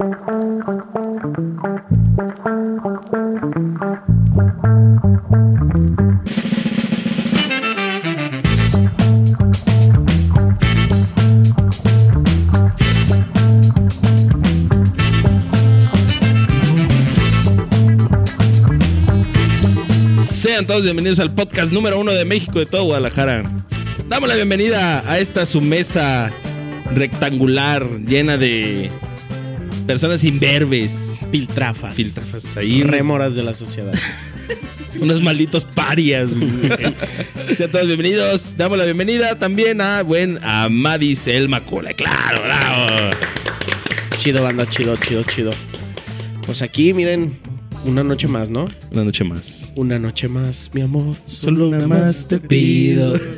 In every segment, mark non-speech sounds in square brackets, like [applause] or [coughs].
Sean todos bienvenidos al podcast número uno de México de todo Guadalajara. Damos la bienvenida a esta su mesa rectangular llena de personas imberbes, Piltrafas. filtrafas ahí, Rémoras de la sociedad. [laughs] unos malditos parias. [laughs] Sean todos bienvenidos. Damos la bienvenida también a buen a Madis el Macula. Claro, bravo. chido, banda, chido, chido, chido. Pues aquí, miren, una noche más, ¿no? Una noche más. Una noche más, mi amor. Solo una más te pido. [laughs]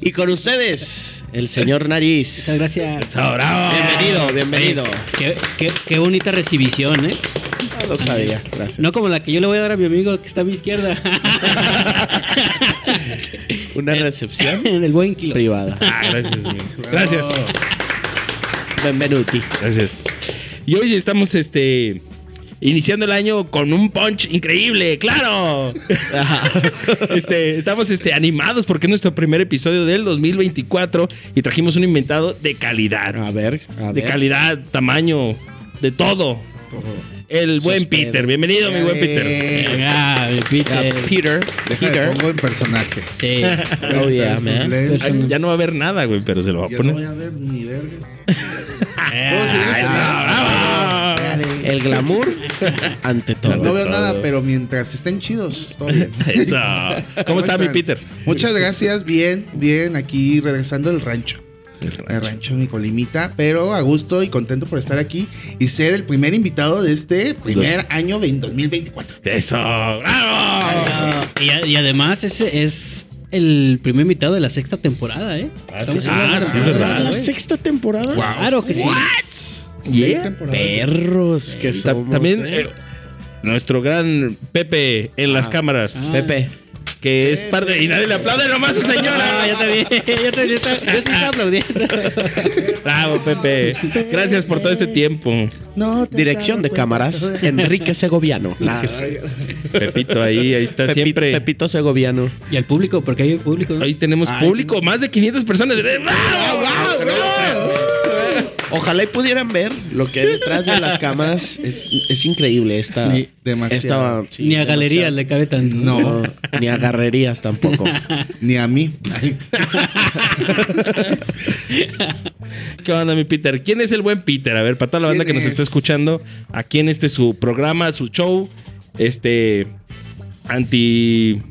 Y con ustedes, el señor Nariz. Muchas gracias. Bravo. Bienvenido, bienvenido. Qué, qué- qué bonita recibición, ¿eh? Ah, Lo sabía, gracias. No como la que yo le voy a dar a mi amigo que está a mi izquierda. [laughs] Una recepción [laughs] en el buen kilo. privada. Ah, gracias. güey. Gracias. Benvenuti. Gracias. Y hoy estamos este iniciando el año con un punch increíble, claro. este, estamos este animados porque es nuestro primer episodio del 2024 y trajimos un inventado de calidad. A ver, a de ver. calidad, tamaño, de todo. El buen. Peter. Bienvenido, mi buen Peter. Mi Peter. Peter. Deja de Peter. pongo en personaje. Sí. Oh, yeah, man. Lento. Ay, ya no va a haber nada, güey, pero se lo va a Yo no voy poner. a ver ni vergas. [laughs] Eh, seguir Ay, Ah, bravo. El glamour [laughs] ante todo. No veo todo. nada, pero mientras estén chidos, todo bien. [laughs] Eso. ¿Cómo [laughs] está mi? Peter? Muchas gracias, bien, bien, aquí regresando al rancho. El rancho, mi colimita, pero a gusto y contento por estar aquí y ser el primer invitado de este primer año de 2024. Eso. ¡Bravo! ah, y, a- y además ese es el primer invitado de la sexta temporada, ¿eh? Estamos sí, ah, sí, es verdad. La sexta temporada. Wow. Claro que sí. Seis Yeah. temporadas. Perros que somos. También ¿eh? eh, nuestro gran Pepe en las Ah. cámaras, Ah. Pepe. que es parte y nadie le aplaude nomás a su Ah, señora. yo también, yo también, yo estaba- yo sí estaba aplaudiendo. Bravo, Pepe. Gracias por todo este tiempo. No te Dirección de cámaras. Enrique Segoviano. La- Pepito ahí, ahí está Pepi- siempre. Pepito Segoviano. Y al público, porque hay público. ¿no? Ahí tenemos Ay, público, más de 500 personas. ¡Bravo! ¡Wow, wow! Ojalá y pudieran ver lo que hay detrás de las cámaras. Es, es increíble esta. Ni- Demasiado. esta- sí, Ni a galerías le cabe tanto. No. No, ni a garrerías tampoco. [laughs] Ni a mí. [laughs] ¿Qué onda, mi Peter? ¿Quién es el buen Peter? A ver, para toda la banda que ¿Quién nos es? está escuchando, aquí en este su programa, su show, este anti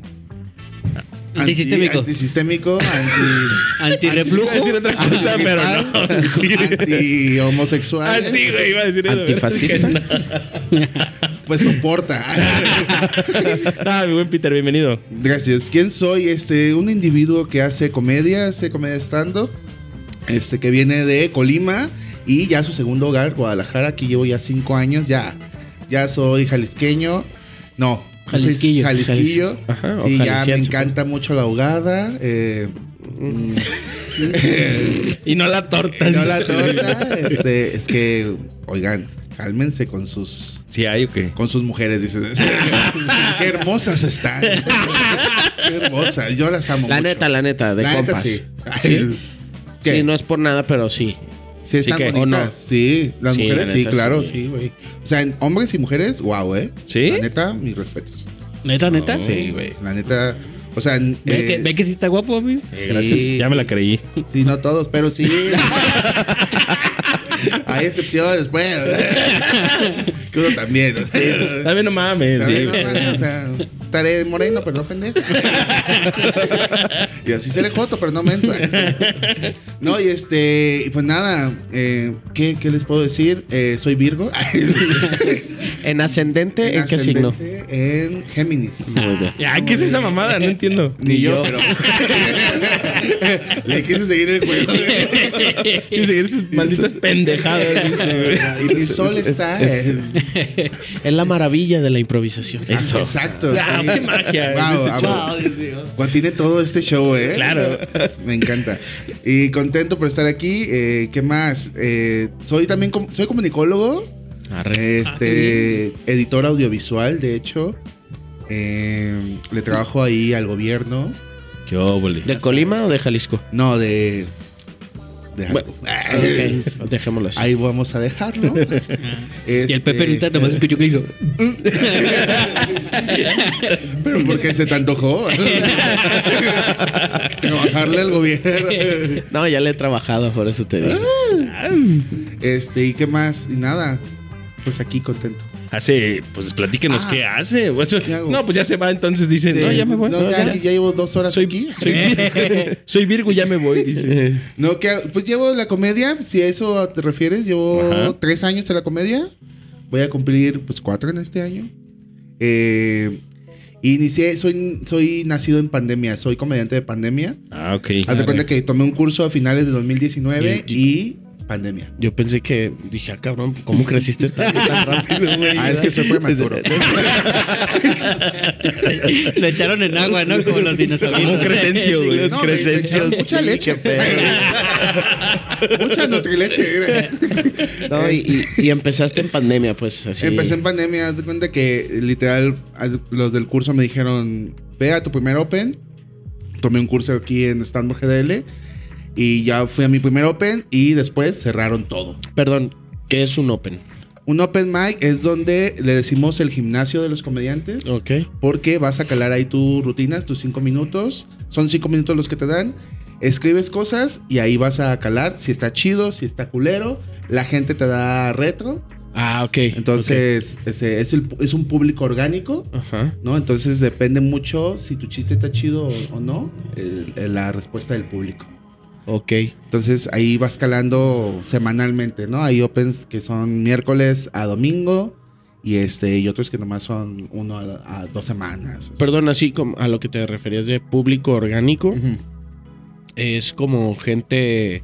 Antisistémico. Antisistémico, [laughs] anti. Antirreflujo. Iba a decir otra cosa, pero no. anti homosexual. Ah, sí, güey, iba a decir eso. Antifascista. [laughs] Pues soporta. [laughs] Ah, mi buen Peter, bienvenido. Gracias. ¿Quién soy? Este, un individuo que hace comedia, hace comedia stand este, que viene de Colima y ya su segundo hogar, Guadalajara. Aquí llevo ya cinco años, ya, ya soy jalisqueño. No, Jalisquillo. Jalisquillo. Ajá, sí, ya me jalisciense. encanta mucho la ahogada. Eh, [laughs] Y no la torta. no la torta. Este, es que, oigan, cálmense con sus Sí, hay o qué. con sus mujeres, dices. [laughs] Qué hermosas están. Qué hermosas. Yo las amo. La mucho. neta, la neta, de La neta, sí. ¿Sí? Sí, no es por nada, pero sí. Sí, Sí están que- ¿o bonitas. no? Sí, las Sí, mujeres, la sí, claro, sí. sí, güey. O sea, en hombres y mujeres, wow, eh. ¿Sí? La neta, mis respetos. ¿Neta, neta? Sí, güey. La neta. O sea, en- ¿Ve, eh, que, ve que sí está guapo, amigo? Eh, Gracias, Sí. ya me la creí. sí, no todos, pero sí. [laughs] Hay excepciones, pues. [laughs] que uno también. mames. También, sí. no, o sea, estaré moreno, pero no pendejo. [laughs] y así seré joto, pero no mensa. No, y este, pues nada, eh, ¿qué, qué les puedo decir? Eh, soy Virgo. [laughs] ¿En ascendente? ¿En, qué signo? ascendente En Géminis. Muy bien. Ya, ¿qué es esa mamada? No entiendo. Ni yo, pero. [laughs] Le quise seguir el juego. Quiero seguir esas malditas pendejadas. y mi sol Es- está. es- en- [laughs] Es la maravilla de la improvisación. Eso. Exacto. ¡Wow! ¡Qué magia! Wow, este. Juan tiene todo este show, ¿eh? Claro. [laughs] Me encanta. Y contento por estar aquí. Eh, ¿Qué más? Eh, soy también com- soy comunicólogo, Arre. este, editor audiovisual, de hecho. Eh, le trabajo ahí al gobierno. ¿De Colima o de Jalisco? No, de. De Bueno, ok, dejémoslo así. Ahí vamos a dejarlo. [laughs] Y el Pepe ahorita nomás escuchó que hizo. [laughs] Pero porque se te antojó. [laughs] Trabajarle al gobierno. No, ya le he trabajado, por eso te digo. Este, ¿y qué más? Y nada. Pues aquí contento. Hace, pues platíquenos Ah. qué hace. O [laughs] eso- ¿Qué hago? no, pues ya se va, entonces dice, no, ya me voy. no, no, ya, ya. ya llevo dos horas Soy, aquí. soy, Virgo, [laughs] [laughs] soy Virgo, ya me voy, dice. No, ¿qué hago? pues llevo la comedia, si a eso te refieres, llevo Ajá. tres años en la comedia. Voy a cumplir pues cuatro en este año. Eh, inicié, soy, soy nacido en pandemia, soy comediante de pandemia. Ah, ok. Haz de cuenta que tomé un curso a finales de 2019 Y- y, pandemia. Yo pensé que dije, ah, cabrón, ¿cómo creciste tan, tan rápido, güey? Ah, es que soy prematuro. Lo echaron en agua, ¿no? Como los dinosaurios. Como un crecencio, güey. No, me- me cresencios. echaron mucha leche. Mucha nutrileche. No, y, y- y empezaste en pandemia, pues así. Empecé en pandemia, haz de cuenta que literal los del curso me dijeron, ve a tu primer Open. Tomé un curso aquí en Stanford GDL y ya fui a mi primer Open y después cerraron todo. Perdón, ¿qué es un open? Un Open Mic es donde le decimos el gimnasio de los comediantes Ok. porque vas a calar ahí tus rutinas, tus cinco minutos. Son cinco minutos los que te dan. Escribes cosas y ahí vas a calar si está chido, si está culero. La gente te da retro. Ah, ok. Entonces, ese es, el- es un público orgánico. Ajá. ¿no? Entonces depende mucho si tu chiste está chido o, o no, el- el- la respuesta del público. Ok. Entonces ahí vas calando semanalmente, ¿no? Hay opens que son miércoles a domingo y este y otros que nomás son uno a, a dos semanas. o sea. Perdón, así como a lo que te referías de público orgánico, es como gente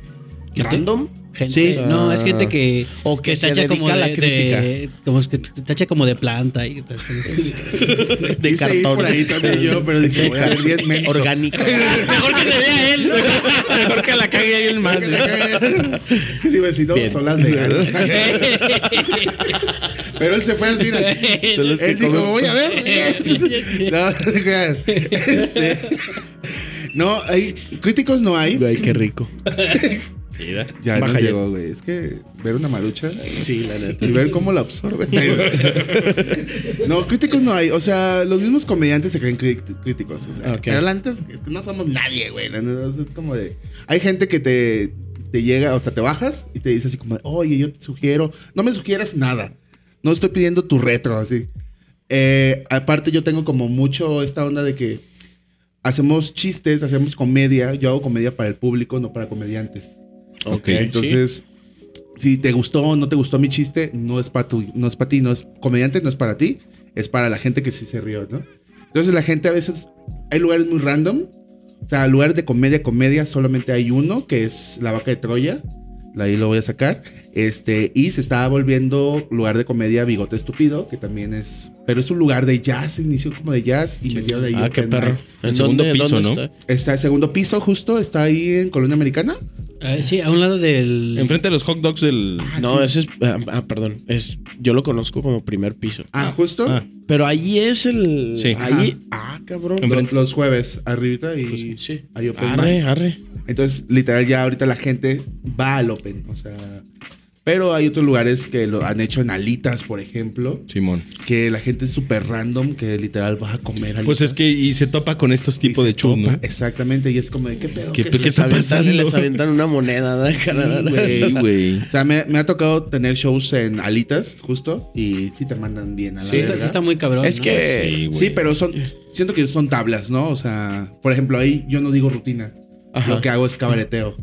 random. Gente, Sí. No, es gente que. O que se tacha dedica a la crítica. de- como es que tacha como de planta. Y, [laughs] de Quise ir por ahí también yo, pero dije, voy a ver bien menso. Orgánico. [laughs] Mejor que se vea él. Mejor que la cague alguien más. Sí, sí, vecino, Bien. son las veganas. [laughs] Pero él se fue a decir, Son los que él dijo, comen- voy a ver. no. Este, no, hay críticos no hay. Güey, qué rico. Ya Baja nos ya. llegó, güey. Es que ver una marucha Sí, la neta. y ver cómo la absorbe. [laughs] no, críticos no hay. O sea, los mismos comediantes se creen crí- críticos. o sea, Ok. Pero la neta es que no somos nadie, güey. Es como de. Hay gente que te, te llega, o sea, te bajas y te dice así como, de, oye, yo te sugiero. No me sugieras nada. No estoy pidiendo tu retro, así. Eh, aparte, yo tengo como mucho esta onda de que hacemos chistes, hacemos comedia. Yo hago comedia para el público, no para comediantes. Ok. Entonces, si te gustó o no te gustó mi chiste, no es para no es para ti, no es comediante, no es para ti, es para la gente que sí se rió, ¿no? Entonces la gente a veces hay lugares muy random, o sea, lugares de comedia comedia solamente hay uno que es la vaca de Troya. Ahí lo voy a sacar. Este, y se está volviendo lugar de comedia Bigote Estúpido, que también es. Pero es un lugar de jazz, inició como de jazz y metieron ahí. Ah, qué perro. En segundo piso, ¿no? está? Está el segundo piso, justo, está ahí en Colonia Americana. Ah, sí, a un lado del. Enfrente de los hot dogs del. No, sí. ese es. Ah, ah, perdón. Es, yo lo conozco como primer piso. Ah, justo. Ah, Pero ahí es el. Sí. Ahí. Ah, cabrón. Los, los jueves, arribita y Pues, sí. hay open Arre, arre. Entonces, literal, ya ahorita la gente va al open. O sea. Pero hay otros lugares que lo han hecho en alitas, por ejemplo. Simón. Que la gente es súper random, que literal vas a comer alitas. Pues es que y se topa con estos tipos de shows, ¿no? Exactamente, y es como de qué pedo. ¿Qué- ¿Qué qué es está pasando? Les aventan una moneda, ¿no? güey. Sí, güey. O sea, me, me ha tocado tener shows en alitas, justo, y sí te mandan bien a la Sí, está, verga. está muy cabrón. Es ¿no? que- Sí. Sí, pero son. Siento que son tablas, ¿no? O sea, por ejemplo, ahí yo no digo rutina. Ajá. Lo que hago es cabareteo.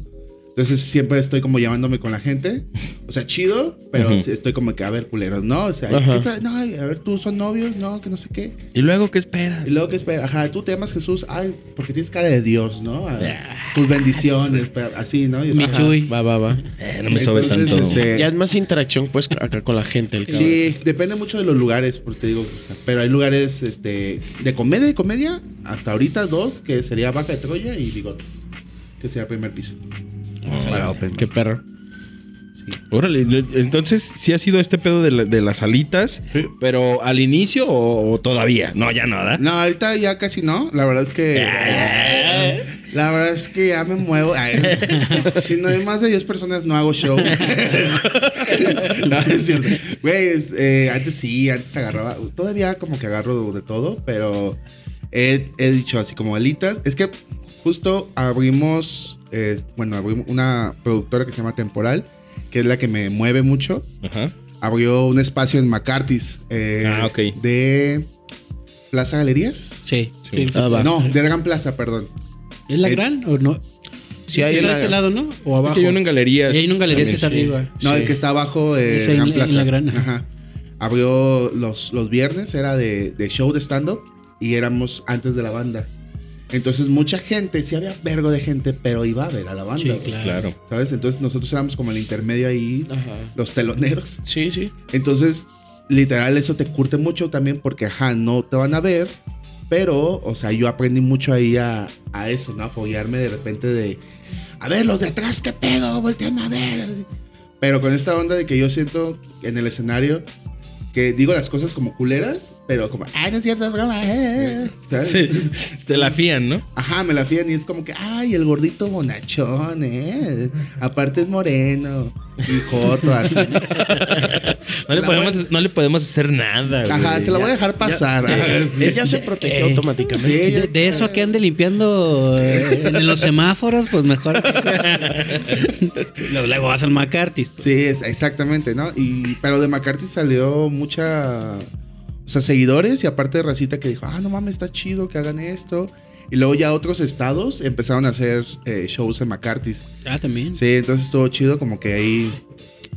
Entonces siempre estoy como llamándome con la gente. O sea, chido, pero estoy como que, a ver, culeros, ¿no? O sea. ¿qué tal? no, a ver, tú son novios, no, que no sé qué. ¿Y luego qué esperas? Y luego que espera, ajá, tú te llamas Jesús, ay, porque tienes cara de Dios, ¿no? A ver, tus bendiciones, pero así, ¿no? Y, Mi ajá. chuy. Va, va, va. Eh, no me sobe tanto. este, Ya es más interacción, pues, acá con la gente. El cabrón. Sí, depende mucho de los lugares, porque te digo, o sea, pero hay lugares este, de comedia y comedia, hasta ahorita dos, que sería Vaca de Troya y Bigotes, que sería el primer piso. Para Open. Qué perro. Órale, entonces sí ha sido este pedo de, la- de las alitas, pero al inicio o, o todavía? No, ya nada. No, ahorita ya casi no, la verdad es que... La verdad es que ya me muevo. Ay, [laughs] si no hay más de 10 personas, no hago show. [laughs] no, es cierto. Güey, es, eh, antes sí, antes agarraba. Todavía como que agarro de todo, pero he, he dicho así como alitas. Es que justo abrimos, eh, bueno, una productora que se llama Temporal, que es la que me mueve mucho. Ajá. Abrió un espacio en McCarthy's. eh, Ah, ok. De Plaza Galerías. Sí, sí. Ah. No, de Gran Plaza, perdón. ¿Es la Eh, gran o no? Sí, Es hay en de la- este lado, ¿no? O Es abajo. que hay uno en galerías. Y hay uno en galerías que está arriba. No, Sí. el que está abajo de Es en Gran la- Plaza. en la Gran. Ajá. Abrió los, los viernes, era de, de show de stand-up y éramos antes de la banda. Entonces mucha gente, sí había vergo de gente, pero iba a ver a la banda. Sí, claro. Claro. ¿Sabes? Entonces nosotros éramos como el intermedio ahí, Ajá. los teloneros. Sí, sí. Entonces, literal, eso te curte mucho también porque, ajá, no te van a ver. Pero, o sea, yo aprendí mucho ahí a, a eso, ¿no? A apoyarme de repente de, a ver, los de atrás, ¿qué pedo? Voltean a ver. Pero con esta onda de que yo siento en el escenario que digo las cosas como culeras, pero como, ah, no es cierto, es broma. eh", ¿sabes? Sí, te la fían, ¿no? Ajá, me la fían y es como que, ay, el gordito bonachón, ¿eh? Aparte es moreno y joto, así. [laughs] No le, podemos, voy- no le podemos hacer nada. Ajá, güey. se la voy a dejar pasar. Ya- ajá, [laughs] sí. Él ya se protegió Eh, automáticamente. Sí, De, de eso a que ande limpiando eh, en los semáforos, pues mejor. [laughs] Luego luego vas al McCarthy. pues. Sí, es, exactamente, ¿no? Y, pero de McCarthy salió mucha. O sea, seguidores y aparte de racita que dijo, ah, no mames, está chido que hagan esto. Y luego ya otros estados empezaron a hacer eh, shows en McCarthy's. Ah, también. Sí, entonces estuvo chido, como que ahí.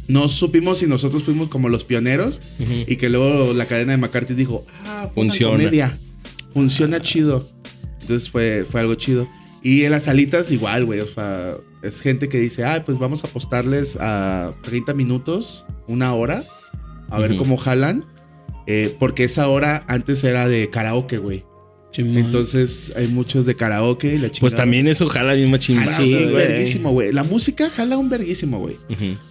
No supimos si nosotros fuimos como los pioneros Ujú. y que luego la cadena de McCarthy dijo, ah, Funciona. comedia. Funciona chido. Entonces fue, fue algo chido. Y en las salitas igual, güey. O sea, es gente que dice, ah, pues vamos a apostarles a 30 minutos, una hora, a ver Ujú. cómo jalan. Eh, porque esa hora antes era de karaoke, güey. Entonces hay muchos de karaoke y la Pues chingada. también eso jala bien machín. Jala Sí, verguísimo, güey. La música jala un verguísimo, güey.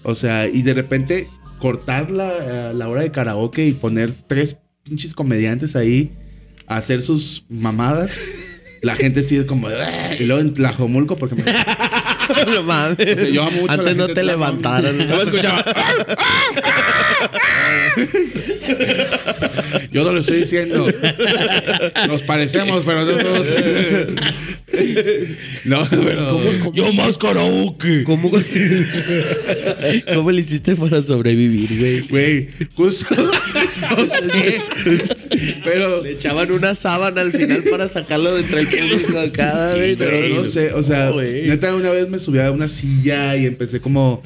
O sea, y de repente cortar la, la hora de karaoke y poner tres pinches comediantes ahí a hacer sus mamadas. [laughs] La gente sí es como... Y luego en Tlajomulco, porque me... [laughs] no mames. O sea, yo amo mucho a la Antes no te levantaron. [laughs] No me escuchaba. Yo no lo estoy diciendo. Nos parecemos, pero no todos... No, pero... Yo más karaoke. ¿Cómo, ¿Cómo le hiciste para sobrevivir, güey? Güey, justo... No sé. Pero... Le echaban una sábana al final para sacarlo de entre el público acá, Sí, güey. pero no sé, o sea, No, neta una vez me subí a una silla y empecé como...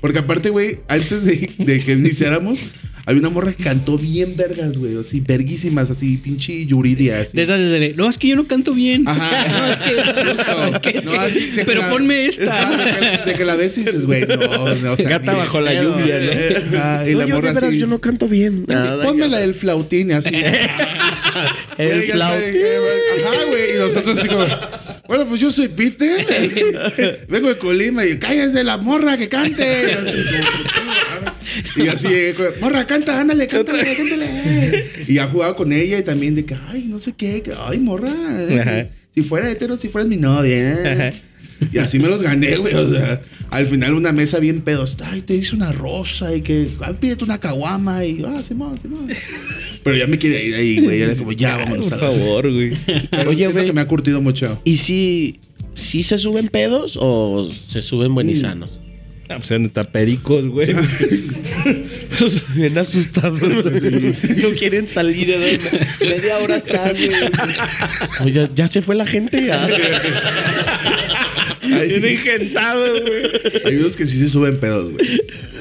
Porque aparte, güey, antes de, de que iniciáramos, había una morra que cantó bien vergas, güey, así, verguísimas, así, pinche yuridia, así. De esas de, no, es que yo no canto bien. Ajá. [laughs] No, es que, Justo. es que- es No, que- así de pero la- ponme esta. De que, de la ves y dices, güey, no, no, o sea, Gata bajo de la pedo. lluvia, ¿no? Ajá, y No, la yo, morra de veras, así... yo no canto bien. Nada, Ponme la cabrón. del flautín, así. [laughs] El Güey, ya flau- está, dije, Ajá, güey. Y nosotros así como, bueno, pues yo soy Peter. [laughs] así, vengo de Colima y cállense la morra que cante. Y así, como, y así, morra, canta, ándale, cántale, cántale. Y ha jugado con ella y también de que, ay, no sé qué, que, ay, morra. eh, Ajá. Si fuera hetero, si fueras mi novia. eh". Ajá. Y así me los gané, güey. O sea, al final una mesa bien pedos. Ay, te hice una rosa y que, ay, pídete una caguama. Y, ah, Simón, Simón. Pero ya me quiere ir ahí, güey. Era como, ya, vámonos Por a la favor, güey. Oye, güey. que me ha curtido mucho. ¿Y si, si se suben pedos o se suben buenisanos? Ah, pues eran tapericos, güey. [laughs] [laughs] Esos Bien asustados. No quieren salir de donde. Media hora atrás, güey. [laughs] Oye, ya se fue la gente. Ah. Bien engentado, güey. Hay unos que sí se suben pedos, güey.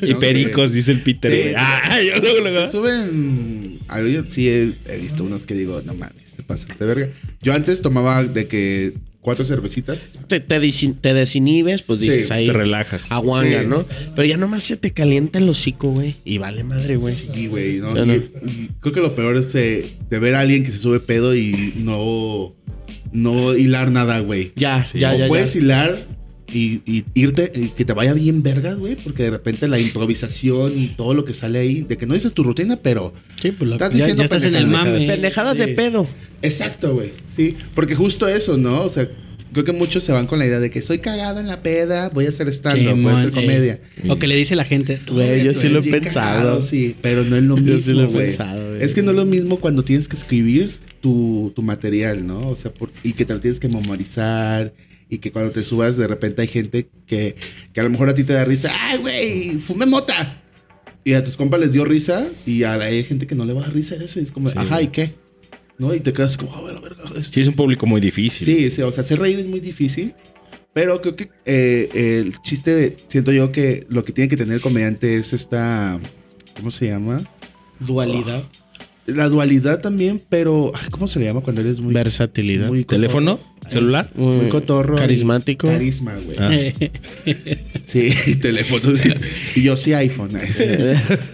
Y No, pericos, dice el Peter, Sí. Ah, yo luego, luego. Se suben. Yo sí he, he visto unos que digo, no mames, te pasas de verga. Yo antes tomaba de que cuatro cervecitas. Te, te, desinhibes, pues Sí, dices ahí. Te relajas. Aguanga, Sí. ¿no? Pero ya nomás se te calienta el hocico, güey. Y vale madre, güey. Sí, güey, ¿no? Sí, Y- ¿no? y creo que lo peor es eh, de ver a alguien que se sube pedo y no, no hilar nada, güey. Ya, Sí. ya, o ya. puedes ya. hilar y, y irte, y que te vaya bien vergas, güey, porque de repente la improvisación y todo lo que sale ahí, de que no dices tu rutina, pero... Sí, pues lo- Estás diciendo ya estás en el pendejadas. mame. Pendejadas Sí. de pedo. Exacto, güey. Sí, porque justo eso, ¿no? O sea, creo que muchos se van con la idea de que soy cagado en la peda, voy a hacer stand-up, voy a hacer Simón, comedia. eh, O que le dice la gente. Güey, yo sí lo he pensado. cagado, sí, pero no es lo Yo sí lo he mismo, pensado. Es que no es lo mismo cuando tienes que escribir tu, tu material, ¿no? O sea, por- y que te lo tienes que memorizar. Y que cuando te subas, de repente hay gente que, que a lo mejor a ti te da risa. ¡Ay, güey! ¡Fumé mota! Y a tus compas les dio risa. Y a la- hay gente que no le va a dar risa eso. Y es como, Sí, ajá. ¿y qué? ¿No? Y te quedas como, ¡ah, la verga! esto". Sí, es un público muy difícil. Sí, sí, o sea, hacer reír es muy difícil. Pero creo que eh, el chiste, de- siento yo que lo que tiene que tener el comediante es esta. ¿Cómo se llama? Dualidad. La dualidad también, pero. ay, ¿Cómo se le llama cuando eres muy. Versatilidad. muy cotorro? ¿Teléfono? ¿Celular? Muy, muy cotorro. y Carismático. Carisma, güey. Ah. [laughs] Sí, teléfono. y yo sí iPhone.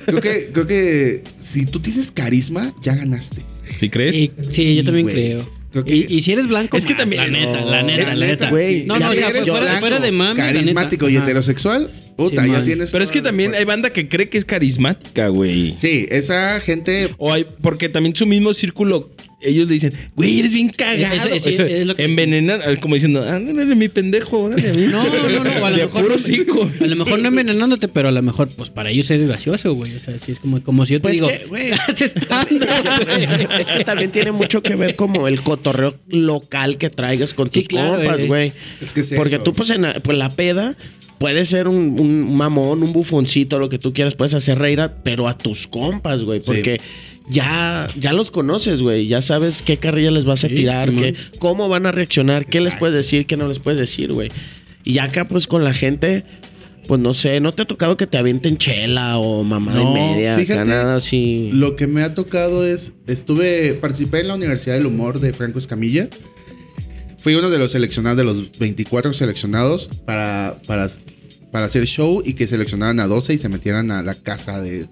creo, que, creo que si tú tienes carisma, ya ganaste. ¿Sí crees? Sí, sí, yo también güey. creo. Creo que- Y, y si eres blanco, Es que también- La neta, no, la neta, la neta. No, no, o si sea, eres fuera, blanco, fuera de neta. Carismático y heterosexual, puta, Sí, ya man. tienes. Pero es que también hay banda que cree que es carismática, güey. Sí, esa gente. O hay, porque también su mismo círculo, ellos le dicen, güey, eres bien cagado. Eso- eso- Eso, es lo que- envenenan, como diciendo, ándale, mi pendejo, órale a mí. No, no, no. o A lo De mejor, puro no, cico. a lo mejor no envenenándote, pero a lo mejor, pues para ellos es gracioso, güey. O sea, sí es como, como si yo te Pues digo, que, güey. Es que también tiene mucho que ver como el cotorreo local que traigas con Sí, tus claro, compas, eh. güey. Es que es Porque eso. tú, pues, en la, pues, la peda puedes ser un, un mamón, un bufoncito, lo que tú quieras, puedes hacer reír, a- pero a tus compas, güey. Sí. Ya, ya los conoces, güey. Ya sabes qué carrilla les vas a Sí, tirar, qué, cómo van a reaccionar, qué les puedes decir, qué no les puedes decir, güey. Y ya acá, pues, con la gente. Pues no sé, ¿no te ha tocado que te avienten chela o mamada No, y media? fíjate, nada así. Lo que me ha tocado es. Estuve. Participé en la Universidad del Humor de Franco Escamilla. Fui uno de los seleccionados, de los 24 seleccionados para, para, para hacer show y que seleccionaran a 12 y se metieran a la casa de,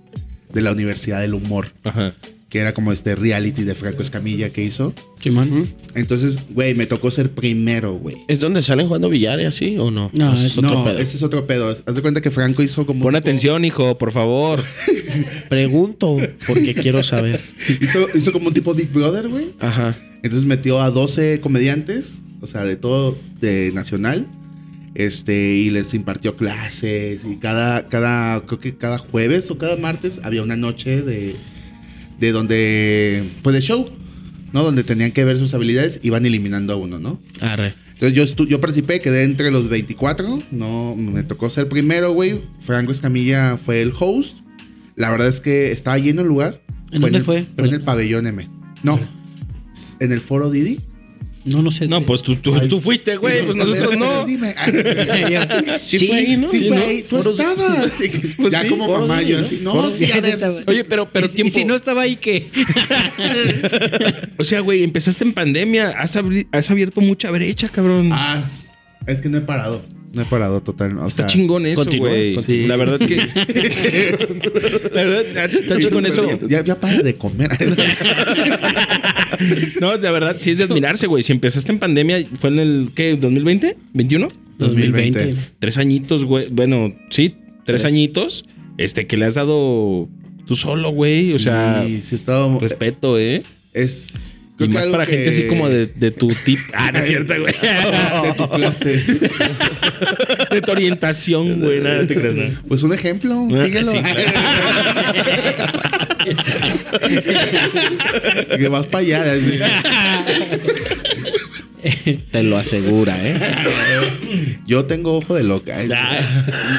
de la Universidad del Humor. Ajá. Que era como este reality de Franco Escamilla que hizo. Simón. Entonces, güey, me tocó ser primero, güey. ¿Es donde salen jugando billar y así o no? No, es otro No, pedo. ese es otro pedo. Haz de cuenta que Franco hizo como. Pon atención, hijo, por favor. [laughs] Pregunto porque quiero saber. Hizo, hizo como un tipo Big Brother, güey. Ajá. Entonces metió a 12 comediantes, o sea, de todo, de nacional, este, y les impartió clases, y cada, cada, creo que cada jueves o cada martes había una noche de, de donde, pues de show, ¿no? Donde tenían que ver sus habilidades y van eliminando a uno, ¿no? Arre. Entonces yo, yo participé, quedé entre los 24, no, me tocó ser primero, güey. Franco Escamilla fue el host. La verdad es que estaba lleno el lugar. ¿En dónde el- fue? Fue en el pabellón M. No, en el foro Didi. No, no sé. No, pues tú, tú, tú fuiste, güey, pues nosotros no. Dime. Sí, fue ahí, ¿no? Sí, Sí, fue tú estabas. [laughs] Sí, Pues ya sí, como foro mamá, yo ¿no? así, no, Foro sí, a ver. [laughs] Oye, pero, pero Y- tiempo. Y si no estaba ahí, ¿qué? [laughs] O sea, güey, empezaste en pandemia. Has, has abierto mucha brecha, cabrón. Ah, es que no he parado. No he parado total. O Está sea, chingón eso, güey. La verdad que. [laughs] la verdad, está chingón eso. Ya, ya para de comer. [laughs] No, la verdad, sí es de admirarse, güey. Si empezaste en pandemia, ¿fue en el, qué, 2020? ¿21? 2020. Tres añitos, güey. Bueno, sí, tres, Tres. añitos. Este, que le has dado tú solo, güey. O sea, Sí, sí he estado. respeto, ¿eh? Es. Y creo que más para que- gente así como de, de tu [laughs] tip. Ah, no es cierto, güey. de tu clase. De tu orientación, güey. Nada, te creas, nada. Pues un ejemplo, Ah, síguelo. sí, [laughs] que vas para allá. así. [laughs] Te lo asegura, ¿eh? [laughs] Yo tengo ojo de loca. ¿eh? Ah,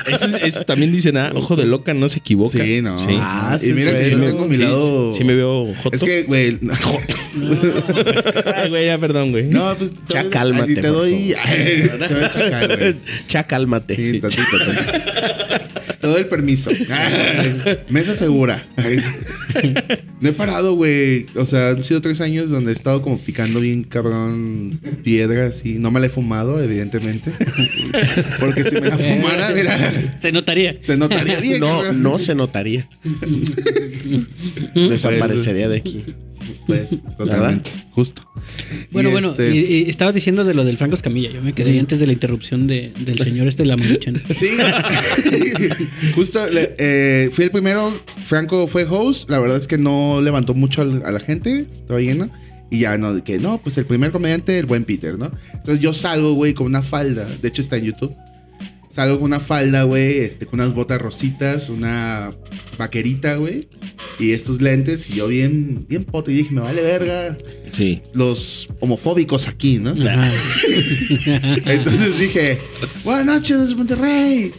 eso, es- eso también dicen, ah, ojo de loca no se equivoca. Sí, no. Sí. Ah, y mira sí, que sí, yo me- tengo mi Sí, lado. sí me veo joto. Es que, güey. [laughs] Ay, güey, ya perdón, güey. No, pues. Ya cálmate, así Te doy. te doy chacal, güey. Cha, cálmate. Sí, tantito, tantito. Te doy el permiso. [laughs] Mesa segura. No he parado, güey. O sea, han sido tres años donde he estado como picando bien cabrón piedras y no me la he fumado, evidentemente. Porque si me la fumara, mira, Se notaría. se notaría bien. No, cabrón. no se notaría. Desaparecería de aquí. Pues, totalmente. Justo. Bueno, Y bueno, este- y, y estabas diciendo de lo del Franco Escamilla. Yo me quedé ahí antes de la interrupción de- del [laughs] señor este de la Maruchan. Sí, [laughs] justo le- eh, fui el primero. Franco fue host. La verdad es que no levantó mucho a la gente. Estaba lleno. Y ya no, que no, pues el primer comediante, el buen Peter, ¿no? Entonces yo salgo, güey, con una falda. De hecho, está en YouTube. Salgo con una falda, güey, este, con unas botas rositas, una vaquerita, güey, y estos lentes. Y yo bien, bien poto. Y dije, me vale verga Sí. los homofóbicos aquí, ¿no? [laughs] Entonces dije, buenas noches Monterrey,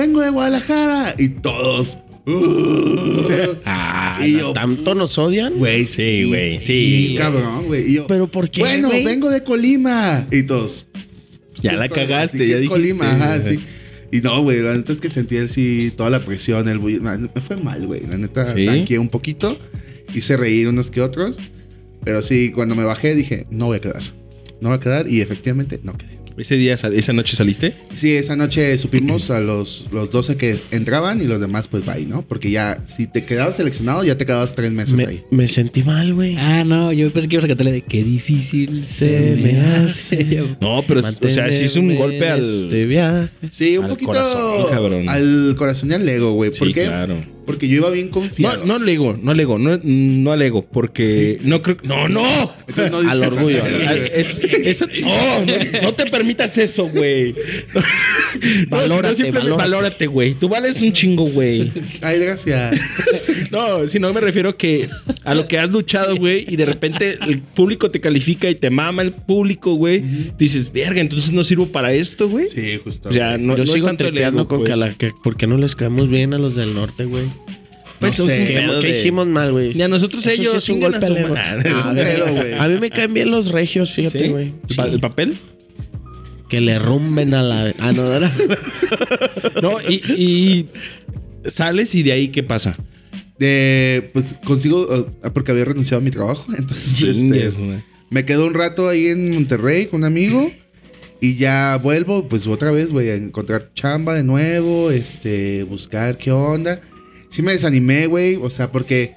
vengo de Guadalajara. Y todos, "Uh". [laughs] Ah, Y yo, ¿tanto nos odian? güey, Sí, güey, sí. cabrón, güey. Y yo, ¿Pero por qué, bueno, vengo de Colima. Y todos, Ya la "Sí, cagaste, ya es dijiste. Colima, ajá, sí. Y no, güey, la neta es que sentí el sí, toda la presión, el bullying. No, Me fue mal, güey. La neta, ¿Sí? un poquito. Hice reír unos que otros. Pero sí, cuando me bajé dije, no voy a quedar. No voy a quedar. Y efectivamente, no quedé. Ese día, esa noche saliste. Sí, esa noche supimos a los, los 12 que entraban y los demás, pues bye, ¿no? Porque ya, si te quedabas seleccionado, ya te quedabas tres meses ahí. Me, me sentí mal, güey. Ah, no, yo pensé que ibas a cantarle de qué difícil se me hace. [laughs] No, pero, o sea, sí es un golpe al. Este viaje. Sí, un Al poquito corazón, cabrón. al corazón y al ego, güey. ¿Por Sí, qué? claro. Porque yo iba bien No, confiado. no alego, no alego, no, no alego, porque no creo. ¡No, no! Entonces no Al orgullo, al Al- Es, es- no, no, no te permitas eso, güey. No, Valórate, simplemente valórate. güey. Tú vales un chingo, güey. Ay, gracias. [laughs] No, si no me refiero que a lo que has luchado, güey, y de repente el público te califica y te mama el público, güey. Dices, verga, entonces no sirvo para esto, güey. Sí, justo. O sea, no, Yo no es sigo tanto el ego, con que, a pues. la, que ¿por qué no les caemos bien a los del norte, güey? Pues No es sé. un ¿Qué, pedo qué de- hicimos mal, güey? Y a nosotros Eso sí ellos es un golpe a su. Es Ah, un a ver, pedo, güey. A mí me caen bien los regios, fíjate, ¿Sí? güey. ¿El, pa- Sí. el papel? Que le rumben a la... Ah, no, era... [laughs] No, y, y sales y de ahí, ¿qué pasa? De, pues consigo, uh, porque había renunciado a mi trabajo. [laughs] Entonces, Chingues, este, güey. me quedo un rato ahí en Monterrey con un amigo. Y ya vuelvo, pues otra vez, voy a encontrar chamba de nuevo, este, buscar qué onda. Sí me desanimé, güey, o sea, porque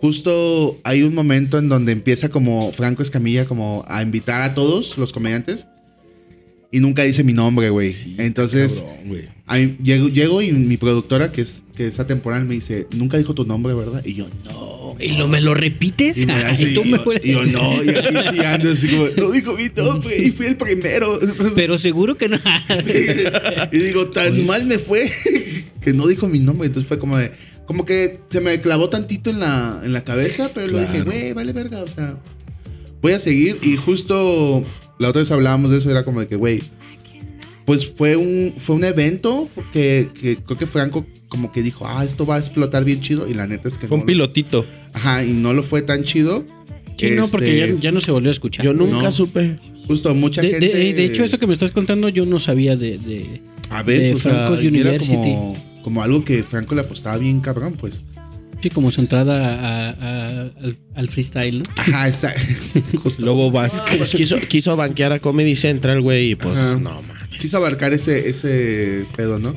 justo hay un momento en donde empieza como Franco Escamilla como a invitar a todos los comediantes y nunca dice mi nombre, güey. Entonces, Cabrón, güey. a mí- llego, llego y mi productora, que es, que es atemporal, me dice, nunca dijo tu nombre, ¿verdad? Y yo, no. ¿Y lo, me lo repites? Y, me hace, tú y me yo, y yo, no, y aquí chillando, [laughs] así como, no dijo mi nombre y fui el primero. Entonces, [laughs] Pero seguro que no. sí. Y digo, tan mal me fue [laughs] que no dijo mi nombre. Entonces fue como de, como que se me clavó tantito en la, en la cabeza, pero lo dije, Claro. güey, vale verga, o sea, voy a seguir. Y justo la otra vez hablábamos de eso, era como de que, güey, pues fue un, fue un evento que, que creo que Franco como que dijo, ah, esto va a explotar bien chido. Y la neta es que Fue no un lo- pilotito. Ajá, y no lo fue tan chido. Sí, no, porque Este, ya, ya no se volvió a escuchar. Yo nunca No. supe. Justo mucha de, gente. de- de hecho, esto que me estás contando yo no sabía de... de- A veces, de o sea, Franco's y era University. como, como algo que Franco le apostaba bien cabrón, pues. sí, como su entrada a- a- al, al freestyle, ¿no? Ajá, esa. [laughs] Justo. Lobo Vázquez. Pues quiso, quiso banquear a Comedy Central, güey, y pues Ajá. no mames. Quiso abarcar ese, ese pedo, ¿no?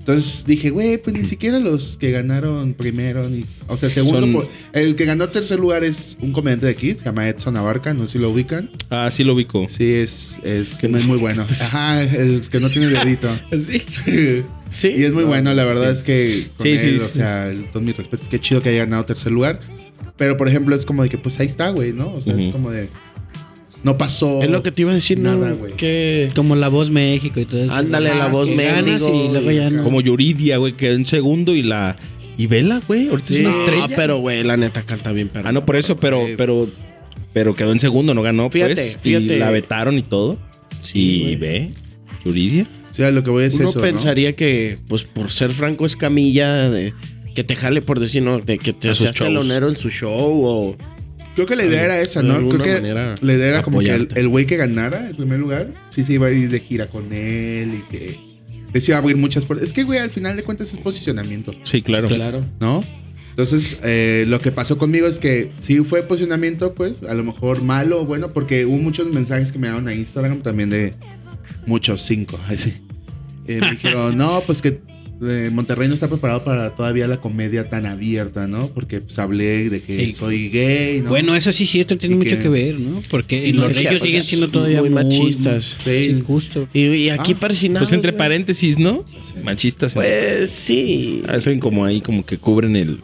Entonces dije, güey, pues ni siquiera los que ganaron primero, ni, o sea, segundo, Son- por- el que ganó tercer lugar es un comediante de aquí, se llama Edson Abarca, no sé si lo ubican. Ah, sí lo ubico. Sí, es, es Que muy, no- [laughs] muy bueno. Ajá, el que no tiene dedito. [laughs] Sí. Sí. Y es muy No, bueno, la verdad sí. es que con Sí, sí, él, o sí. sea, el- todos mis respetos, qué chido que haya ganado tercer lugar. Pero por ejemplo, es como de que pues ahí está, güey, ¿no? O sea, es Ujú. como de no pasó. Es lo que te iba a decir, Nada, ¿no? güey. Que... Como La Voz México y todo eso. Ándale, La Voz que ganas México y luego y ya no. Como Yuridia, güey, quedó en segundo y la. Y Vela, güey. Ahorita es una No, estrella. pero güey, la neta canta bien, pero. Ah, no, por eso, pero, Sí. pero pero quedó en segundo, no ganó, Fíjate, pues. fíjate. Y la vetaron y todo. y güey. ve, Yuridia. O sea, lo que voy a decir Uno eso, ¿no? pensaría que, pues por ser Franco Escamilla, de, que te jale por decir, ¿no? De que te seas telonero en su show o... Creo que la idea era esa, ¿no? Creo que la idea era como que el güey que ganara el primer lugar, sí se iba a ir de gira con él y que les iba a abrir muchas puertas. Es que, güey, al final de cuentas es posicionamiento, Sí, claro. Claro. ¿no? Entonces, eh, lo que pasó conmigo es que sí fue posicionamiento, pues, a lo mejor malo o bueno, porque hubo muchos mensajes que me daban a Instagram también de muchos, cinco, [laughs] así. Eh, me dijeron, no, pues que eh, Monterrey no está preparado para todavía la comedia tan abierta, ¿no? Porque pues hablé de que Sí. soy gay, ¿no? Bueno, eso sí es cierto, tiene Y mucho que- que ver, ¿no? Porque Y los ellos siguen sea, siendo todavía muy muy, machistas. Sí, Sí. justo. Y, y aquí Ah, persinados, Pues entre paréntesis, ¿no? Machistas. ¿no? Pues sí. Hacen como ahí, como que cubren el.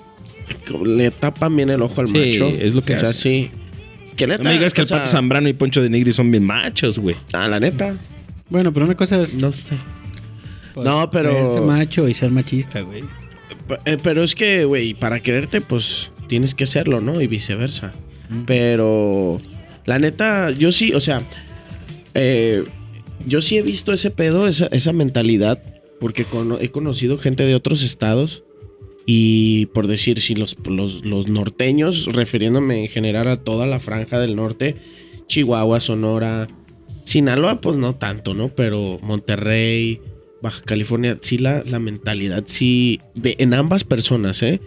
Le tapan bien el ojo al Sí, macho. es lo que O sea, hacen. sí. Que neta, No me digas que o el Pato Zambrano y Poncho de Nigri son bien machos, güey. Ah, la neta. Bueno, pero una cosa es No sé. pues, No, pero- creerse macho y ser machista, güey. Eh, Pero es que, güey, para quererte, pues tienes que serlo, ¿no? Y viceversa. Pero la neta, yo sí, o sea, eh, yo sí he visto ese pedo, esa, esa mentalidad, porque he conocido gente de otros estados. Y por decir, si los, los, los norteños, refiriéndome en general a toda la franja del norte, Chihuahua, Sonora, Sinaloa, pues no tanto, ¿no? Pero Monterrey, Baja California, sí la, la mentalidad, sí, de, en ambas personas, ¿eh?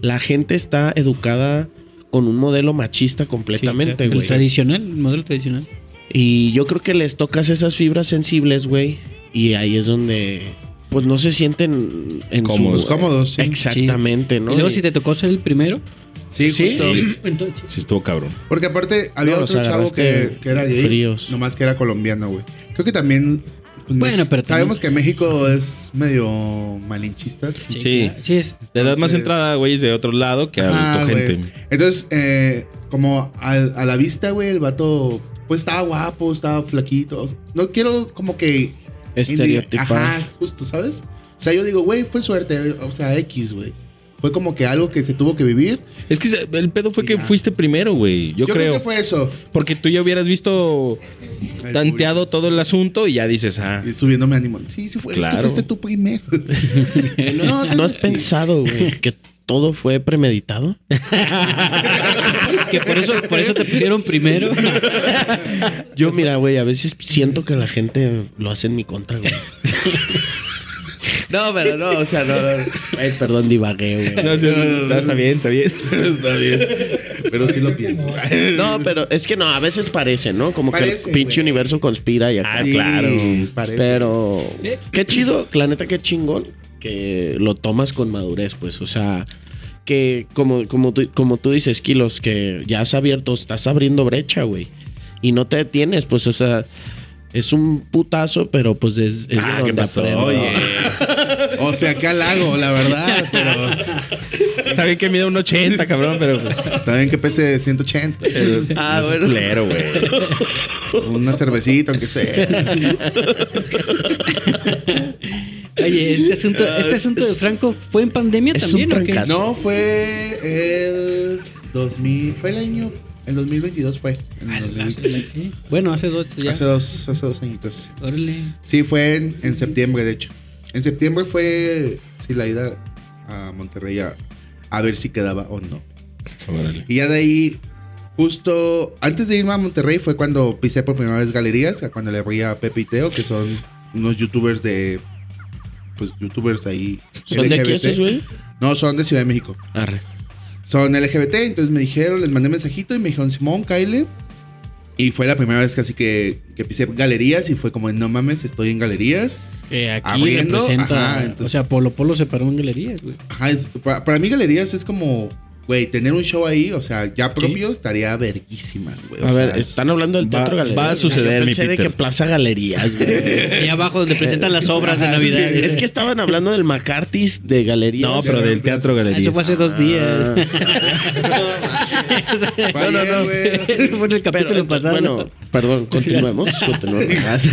La gente está educada con un modelo machista completamente, Sí, güey. El tradicional, el modelo tradicional. Y yo creo que les tocas esas fibras sensibles, güey. Y ahí es donde, pues no se sienten en Cómodos. su... Cómodos, sí. Exactamente, ¿no? Y luego Y- si te tocó ser el primero, Sí, Sí. entonces... Sí, estuvo cabrón. Porque aparte había No, otro chavo que, era gay, fríos. nomás que era colombiano, güey. Creo que también pues, Bueno, pero sabemos que México es medio malinchista. Sí. Sí, es. Le das más Entonces- entrada, güey, de otro lado que a Ah, tu güey. gente. Entonces, eh, como al- a, la vista, güey, el vato pues estaba guapo, estaba flaquito. No quiero como que Estereotipar. Ajá, justo, ¿sabes? O sea, yo digo, güey, fue suerte, o sea, X, güey. Fue como que algo que se tuvo que vivir. Es que el pedo fue que Ya. fuiste primero, güey. Yo, Yo, creo. creo que fue eso. Porque tú ya hubieras visto El tanteado todo el asunto y ya dices, ah, Y subiendo me ánimo. Sí, sí fue. Claro. Fuiste tú primero. [laughs] ¿No, No, ¿no has sí. pensado, güey, [laughs] que todo fue premeditado? Que por eso, por eso te pusieron primero. Yo, mira, güey, a veces siento que la gente lo hace en mi contra, güey. [laughs] No, pero no, o sea, no, no. Ay, perdón, divagué, güey. no, sí, no, está bien, está bien. [laughs] Está bien. Pero sí lo pienso. [laughs] No, pero es que no, a veces parece, ¿no? Como que el pinche güey. universo conspira y acá. Ah, claro. Parece. Pero qué chido, la neta qué chingón que lo tomas con madurez, pues, o sea, que como como tú, como tú dices, Kilos, que ya has abierto, estás abriendo brecha, güey. Y no te detienes, pues, o sea, es un putazo, pero pues es, es de Ah, ¿qué donde pasó? aprendo. Oye. [laughs] O sea, qué halago, la verdad. Pero Está bien que mida un 80, cabrón, pero pues. también que pese 180. pero Ah, es bueno. culero, güey. Una cervecita, aunque sea. Oye, este asunto, este asunto de Franco fue en pandemia Es también, un ¿o qué? No, fue el 2000. Fue el año. El 2022 fue. en el 2022. Bueno, hace dos ya. Hace dos, hace dos añitos. Órale. Sí, fue en, en septiembre, de hecho. En septiembre fue sí, la ida a Monterrey a, a ver si quedaba o no. Órale. Y ya de ahí, justo antes de irme a Monterrey fue cuando pisé por primera vez galerías, cuando le abrí a Pepe y Teo, que son unos youtubers de. Pues youtubers ahí. ¿Son de aquí esos, güey? No, son de Ciudad de México. Arre. Son LGBT, entonces me dijeron, les mandé mensajito y me dijeron, Simón, Kyle. Y fue la primera vez casi que, que pisé galerías y fue como, no mames, estoy en galerías. Eh, aquí Abriendo, representa. ajá, entonces- O sea, Polo Polo se paró en galerías, güey. Ajá, es- para, para mí galerías es como, güey, tener un show ahí, o sea, ya propio estaría verguísima, güey. o A ver, sea, están hablando del va- Teatro va Galerías. a suceder, Yo mi pensé de Peter. que Plaza Galerías, güey. [laughs] Ahí abajo donde presentan las obras de Navidad. sí, es que estaban hablando del McCarthy's de Galerías. No, pero del Teatro Galería. Eso fue hace dos días. [laughs] [laughs] Fue no, no. güey. Eso fue en el capítulo Pero, pasado. Bueno, perdón, continuemos. continuemos.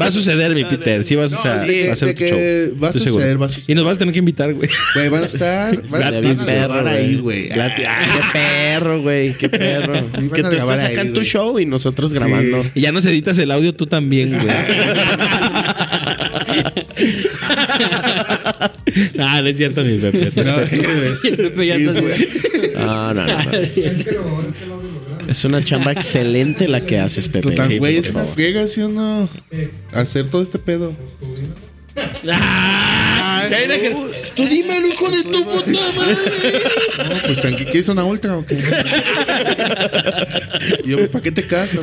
Va a suceder, mi Peter. Sí vas No, a, de va a ser de tu show. va a suceder, va a suceder. Y nos vas a tener que invitar, güey. Güey, van a estar, van, a perro, grabar güey. Güey. Ay, qué perro, güey, qué perro. [laughs] que tú estás acá en tu güey. show y nosotros grabando. Y ya nos editas el audio tú también, güey. no, [laughs] no es cierto, mi Pepe. No. [laughs] No, no, no. no. Es una chamba excelente la que haces, Pepe. Tú tan Sí, güey, es una friega, ¿sí o no? Hacer todo este pedo. [laughs] Ah, que- Tú dímelo, hijo de tu puta madre. [laughs] No, pues aquí quieres una ultra o qué. Y yo, ¿para qué te casas?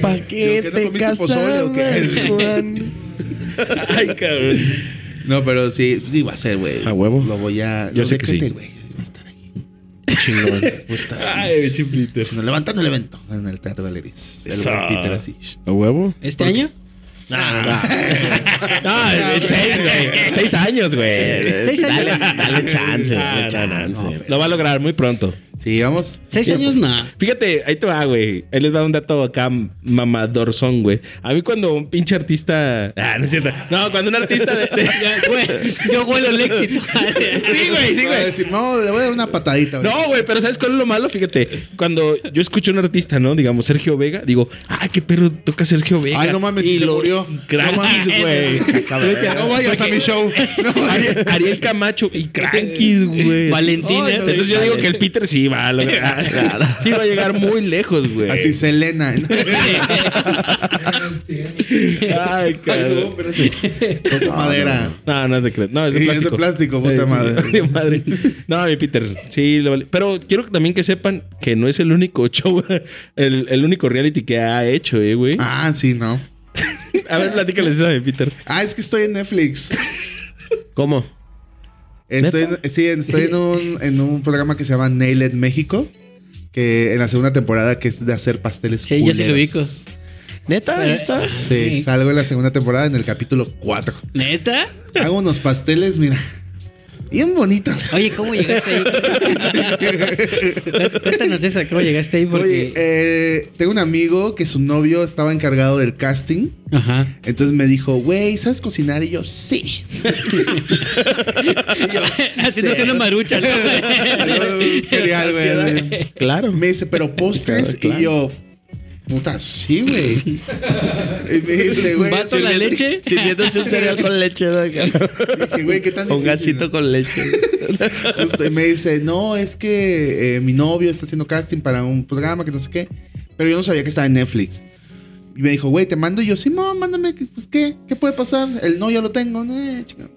¿Para qué ¿Qué no te casabas, Juan? [laughs] Ay, cabrón. No, pero sí, sí va a ser, güey. A huevo. Lo voy a. Yo lo sé que sí. decreté, Chingón. [laughs] Ay, levantando el evento en el Teatro Galerías. El Eso. buen Peter así. ¿A huevo? ¿Este año? [laughs] No, en seis, güey. Seis años, güey. ¿Seis años? Dale, dale chance, Ah, dale no, chance. no. Lo va a lograr muy pronto. Sí, vamos. ¿Seis años? No. Fíjate, ahí te va, güey. Ahí les va un dato acá mamadorzón, güey. A mí cuando un pinche artista... Ah, no es cierto. No, cuando un artista de... de- [laughs] Ya, güey, yo huelo el éxito. [laughs] Sí, güey, sí, güey. decir, no, le voy a dar una patadita. güey. No, güey, pero ¿sabes cuál es lo malo? Fíjate, cuando yo escucho a un artista, ¿no? Digamos, Sergio Vega, digo, ay, qué perro toca Sergio Vega. Ay, no mames, y lo murió. Crankis, güey. No vayas a mi show. No Ariel, Ariel Camacho y Crankis, güey. Valentín, Ay, ¿eh? Entonces yo digo que el Peter sí va a lograr. [laughs] Sí va a llegar muy lejos, güey. Así Selena. [laughs] Ay, Ay, no, cabrón. Toca madera. No, no es de. No, es de Sí, es de plástico. plástico, puta sí, madre. [laughs] No, mi Peter. Sí, lo vale. Pero quiero también que sepan que no es el único show, el, el único reality que ha hecho, eh, güey. Ah, sí, no. A ver, platícales eso, mi Peter. Ah, es que estoy en Netflix. ¿Cómo? Estoy, en- sí, estoy en un, [laughs] en un programa que se llama Nailed México. Que en la segunda temporada que es de hacer pasteles. Sí, yo sí lo culeros. ubico. ¿Neta? ¿Ahí estás? Sí, salgo en la segunda temporada en el capítulo 4. ¿Neta? Hago unos pasteles, mira. Bien bonitos. Oye, ¿cómo llegaste ahí? [laughs] Cuéntanos eso, ¿cómo llegaste ahí? Porque... Oye, eh, tengo un amigo que su novio estaba encargado del casting. Ajá. Entonces me dijo, güey, ¿sabes cocinar? Y yo, sí. [laughs] Y yo, sí [laughs] Haciéndote una marucha, ¿no? Yo, cereal, güey. Claro. Me dice, pero postres. Claro, claro. Y yo, puta, sí, güey. y me dice, güey. ¿Vato la leche? Sirviéndose un cereal con leche. ¿no? [laughs] Dije, güey, ¿qué tan Un difícil? gasito con leche. [laughs] Justo, y me dice, no, es que eh, mi novio está haciendo casting para un programa que no sé qué. Pero yo no sabía que estaba en Netflix. Y me dijo, güey, te mando. Y yo, sí, no, mándame. Pues, ¿qué? ¿Qué puede pasar? El no, ya lo tengo. Eh, chica.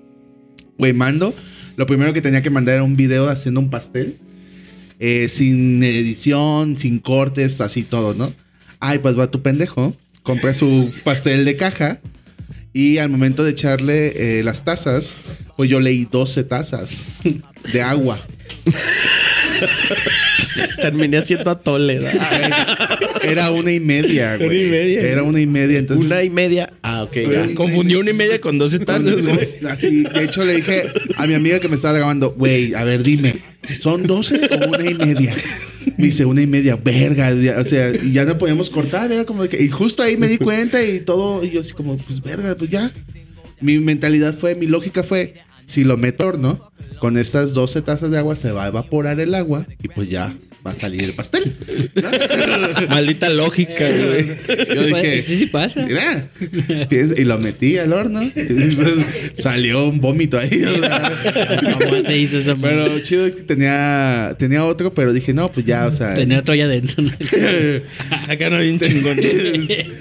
Güey, mando. Lo primero que tenía que mandar era un video haciendo un pastel. eh, sin edición, sin cortes, así todo, ¿no? Ay, pues va tu pendejo. Compra su pastel de caja. Y al momento de echarle eh, las tazas, pues yo leí 12 tazas de agua. [laughs] Terminé haciendo atole. ¿no? Era una y media, güey. Una y media. Era una y media, entonces... Una y media. Ah, ok, ya. Confundió una y media con 12 tazas, güey. Así, de hecho le dije a mi amiga que me estaba grabando, güey, a ver, dime, ¿son 12 o una y media? Me [laughs] dice, una y media, verga, o sea, y ya no podíamos cortar, era como que, y justo ahí me di cuenta y todo, y yo así como, pues verga, pues ya. Mi mentalidad fue, mi lógica fue, si lo meto, ¿no? Con estas 12 tazas de agua se va a evaporar el agua y pues ya va a salir el pastel. ¿no? [laughs] Maldita lógica, güey. Yo dije, Sí, sí pasa. Mira, y lo metí al horno. Y [laughs] entonces salió un vómito ahí. ¿Cómo se hizo esa? Pero chido que tenía, tenía otro, pero dije, no, pues ya, o sea. Tenía otro allá adentro. ¿no? [laughs] Sacaron bien chingón.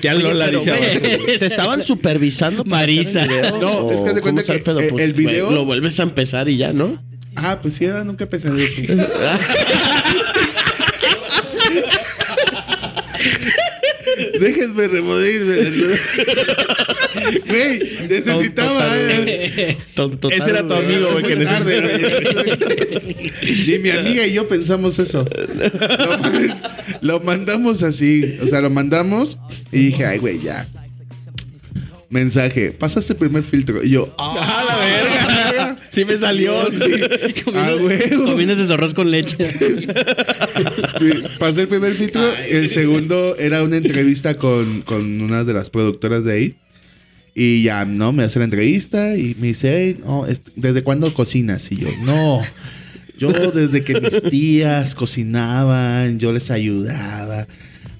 Ya Lola pero, dice. ¿Te estaban supervisando? para Marisa. hacer el video? No, es que de ¿O cuenta que, Pues, el güey, video- Lo vuelves a empezar y ya, ¿no? Ah, pues sí, era, nunca pensé en eso. [laughs] Déjenme remodirme. Güey, necesitaba. Tonto. Ese era tu amigo, güey, que. Ni mi amiga y yo pensamos eso. Lo, lo mandamos así. O sea, lo mandamos y dije, ay, güey, ya. Mensaje, pasaste el primer filtro. Y yo, ah, ¡Ah, la verga! Sí me salió. sí. [laughs] Ah, ese arroz con leche. Pasé el primer filtro. el segundo era una entrevista con, con una de las productoras de ahí. Y ya, ¿no? Me hace la entrevista y me dice, "Hey, no, est- ¿desde cuándo cocinas? Y yo, no. Yo desde que mis tías cocinaban, yo les ayudaba.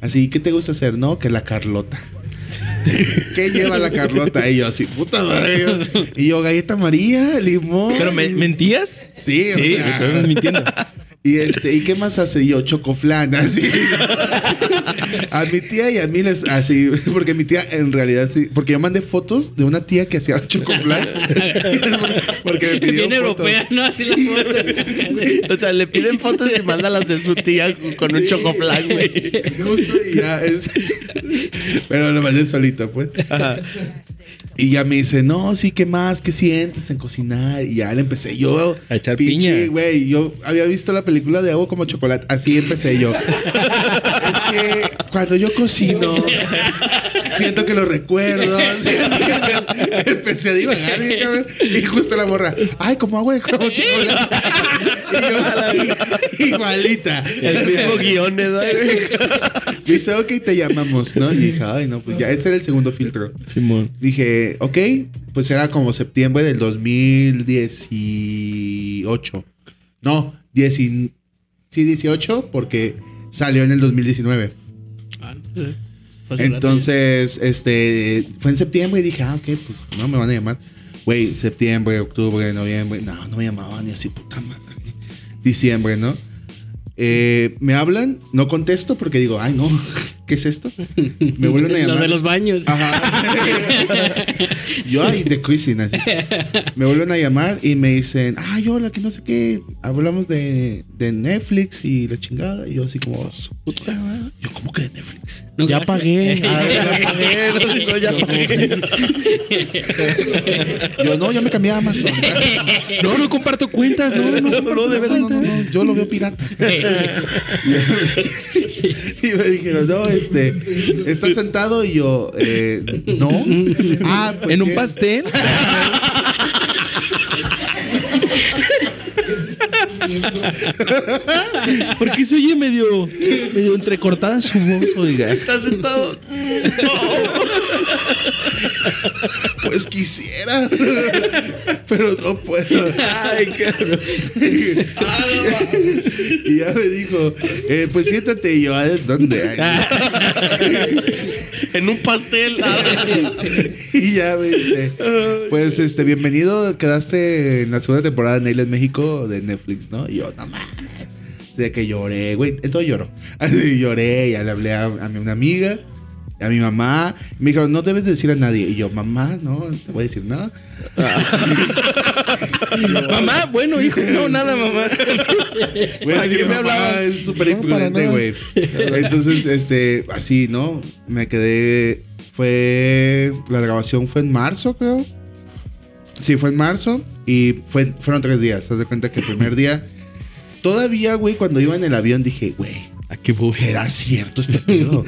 Así, ¿qué te gusta hacer? No, que la Carlota. ¿Qué lleva la Carlota? Y yo así, puta madre. Y yo, galleta María, limón. ¿Pero me- mentías? Sí, o Sí, sea. me mintiendo. Y este, ¿y qué más hace? Yo, chocoflan, [laughs] así. a mi tía y a mí les, así, porque mi tía en realidad sí, porque yo mandé fotos de una tía que hacía chocoflan. [laughs] porque me pidió Bien fotos. europea, ¿no? Así la foto. O sea, le piden fotos y manda las de su tía con un Sí. chocoflan, güey. Justo y ya es. Pero lo mandé solito, pues. Y ya me dice, no, sí, ¿qué más? ¿Qué sientes en cocinar? Y ya le empecé yo. A echar pinche, piña. güey. Yo había visto la película de Agua como chocolate. Así empecé yo. es que cuando yo cocino, siento que lo recuerdo. Así, [laughs] empecé a divagar. Y, cabrón, y justo la morra, ay, como agua como [laughs] chocolate. y yo, sí, igualita. El mismo [laughs] guion, ¿eh, güey? Y dice, ok, te llamamos, ¿no? Y dije, ay, no, pues ya ese era el segundo filtro. Simón. Dije, ok, pues era como septiembre del 2018. No, 10 y- sí, 18, porque salió en el 2019. Ah, hace rato Entonces, este, fue en septiembre y dije, ah, ok, pues no me van a llamar. Güey, septiembre, octubre, noviembre. No, no me llamaban ni así, puta madre. Diciembre, ¿no? Eh, me hablan, no contesto porque digo, ay, no, [laughs] ¿qué es esto? [laughs] Me vuelven a ya. Lo llamar. de los baños. Ajá. [laughs] Yo ahí de cruising así. Me vuelven a llamar y me dicen, ay, hola, que no sé qué. Hablamos de, de Netflix y la chingada. Y yo así como, su puta madre. Yo, ¿cómo que de Netflix? No, Ya pagué. Ya pagué. No, digo, ya pagué. Yo, no, ya me cambié a Amazon. No, no comparto cuentas, no, no, no. no, de verdad, no, no, no, yo lo veo pirata. [laughs] [laughs] y me dijeron, no, este, ¿estás sentado? Y yo, eh, no. Ah, pues ¿En un pastel? Porque se oye medio, medio entrecortada su voz, oiga. ¿Estás sentado? [laughs] Pues quisiera, [laughs] pero no puedo. Ay, cabrón. [laughs] y ya me dijo, eh, pues siéntate. Y yo, "Ah, ¿dónde? [laughs] En un pastel. y ya me dice, pues este, bienvenido, quedaste en la segunda temporada de Nailed México de Netflix, ¿no? Y yo, no mames. O sea, que lloré, güey. Entonces lloró. Así lloré, ya le hablé a, a mi- una amiga, a mi mamá. Me dijeron, no debes de decir a nadie. Y yo, mamá, no, no te voy a decir nada. [laughs] Mamá, bueno, hijo, no, nada, mamá. [laughs] Güey, es ¿Para que qué mi me hablabas? es súper No, imprudente, güey. Entonces, este, así, ¿no? Me quedé. Fue. La grabación fue en marzo, creo. Sí, fue en marzo. Y fue, fueron tres días. Haz de cuenta que el primer día. Todavía, güey, cuando iba en el avión dije, güey, ¿A qué voy? ¿será cierto este pedo?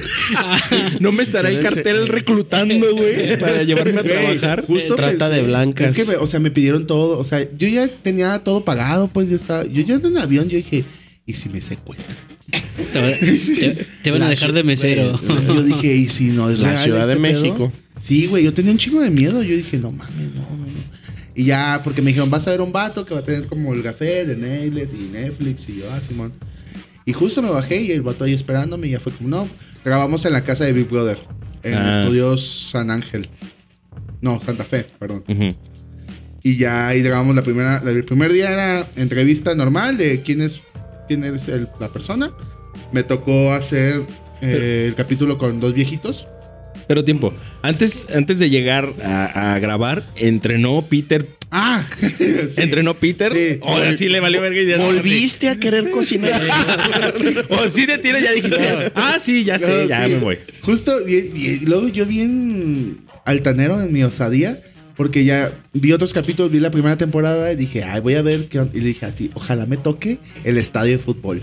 No me estará el cartel reclutando, güey, para llevarme a trabajar. Justo Trata de blancas. Es que, me- o sea, me pidieron todo. O sea, yo ya tenía todo pagado, pues yo estaba. Yo ya en el avión, yo dije, ¿y si me secuestran? Te, va- te- te van a dejar de mesero. yo dije, ¿y si no es La real Ciudad de este pedo?" México. Sí, güey, yo tenía un chingo de miedo. Yo dije, no mames, no, no, no. Y ya, porque me dijeron, vas a ver un vato que va a tener como el café de Nailed y Netflix. Y yo, ah, Simón. Y justo me bajé y el vato ahí esperándome. Y ya fue como, no, grabamos en la casa de Big Brother, en Ah. Estudios San Ángel. No, Santa Fe, perdón. Ujú. Y ya ahí grabamos la primera. el primer día era entrevista normal de quién es, quién es el- la persona. Me tocó hacer eh, el capítulo con dos viejitos. Pero tiempo. Antes, antes de llegar a, a grabar, entrenó Peter. Ah, [laughs] sí. Entrenó Peter. Sí. Ahora sí le valió verga y ya no. ¿Volviste a querer cocinar? [laughs] O sí de tiro ya dijiste. Ah, sí, ya sé, No, ya sí. me voy. Justo, bien, bien- luego yo bien altanero en mi osadía, porque ya vi otros capítulos, vi la primera temporada y dije, ay, voy a ver qué onda". Y le dije así, ojalá me toque el estadio de fútbol.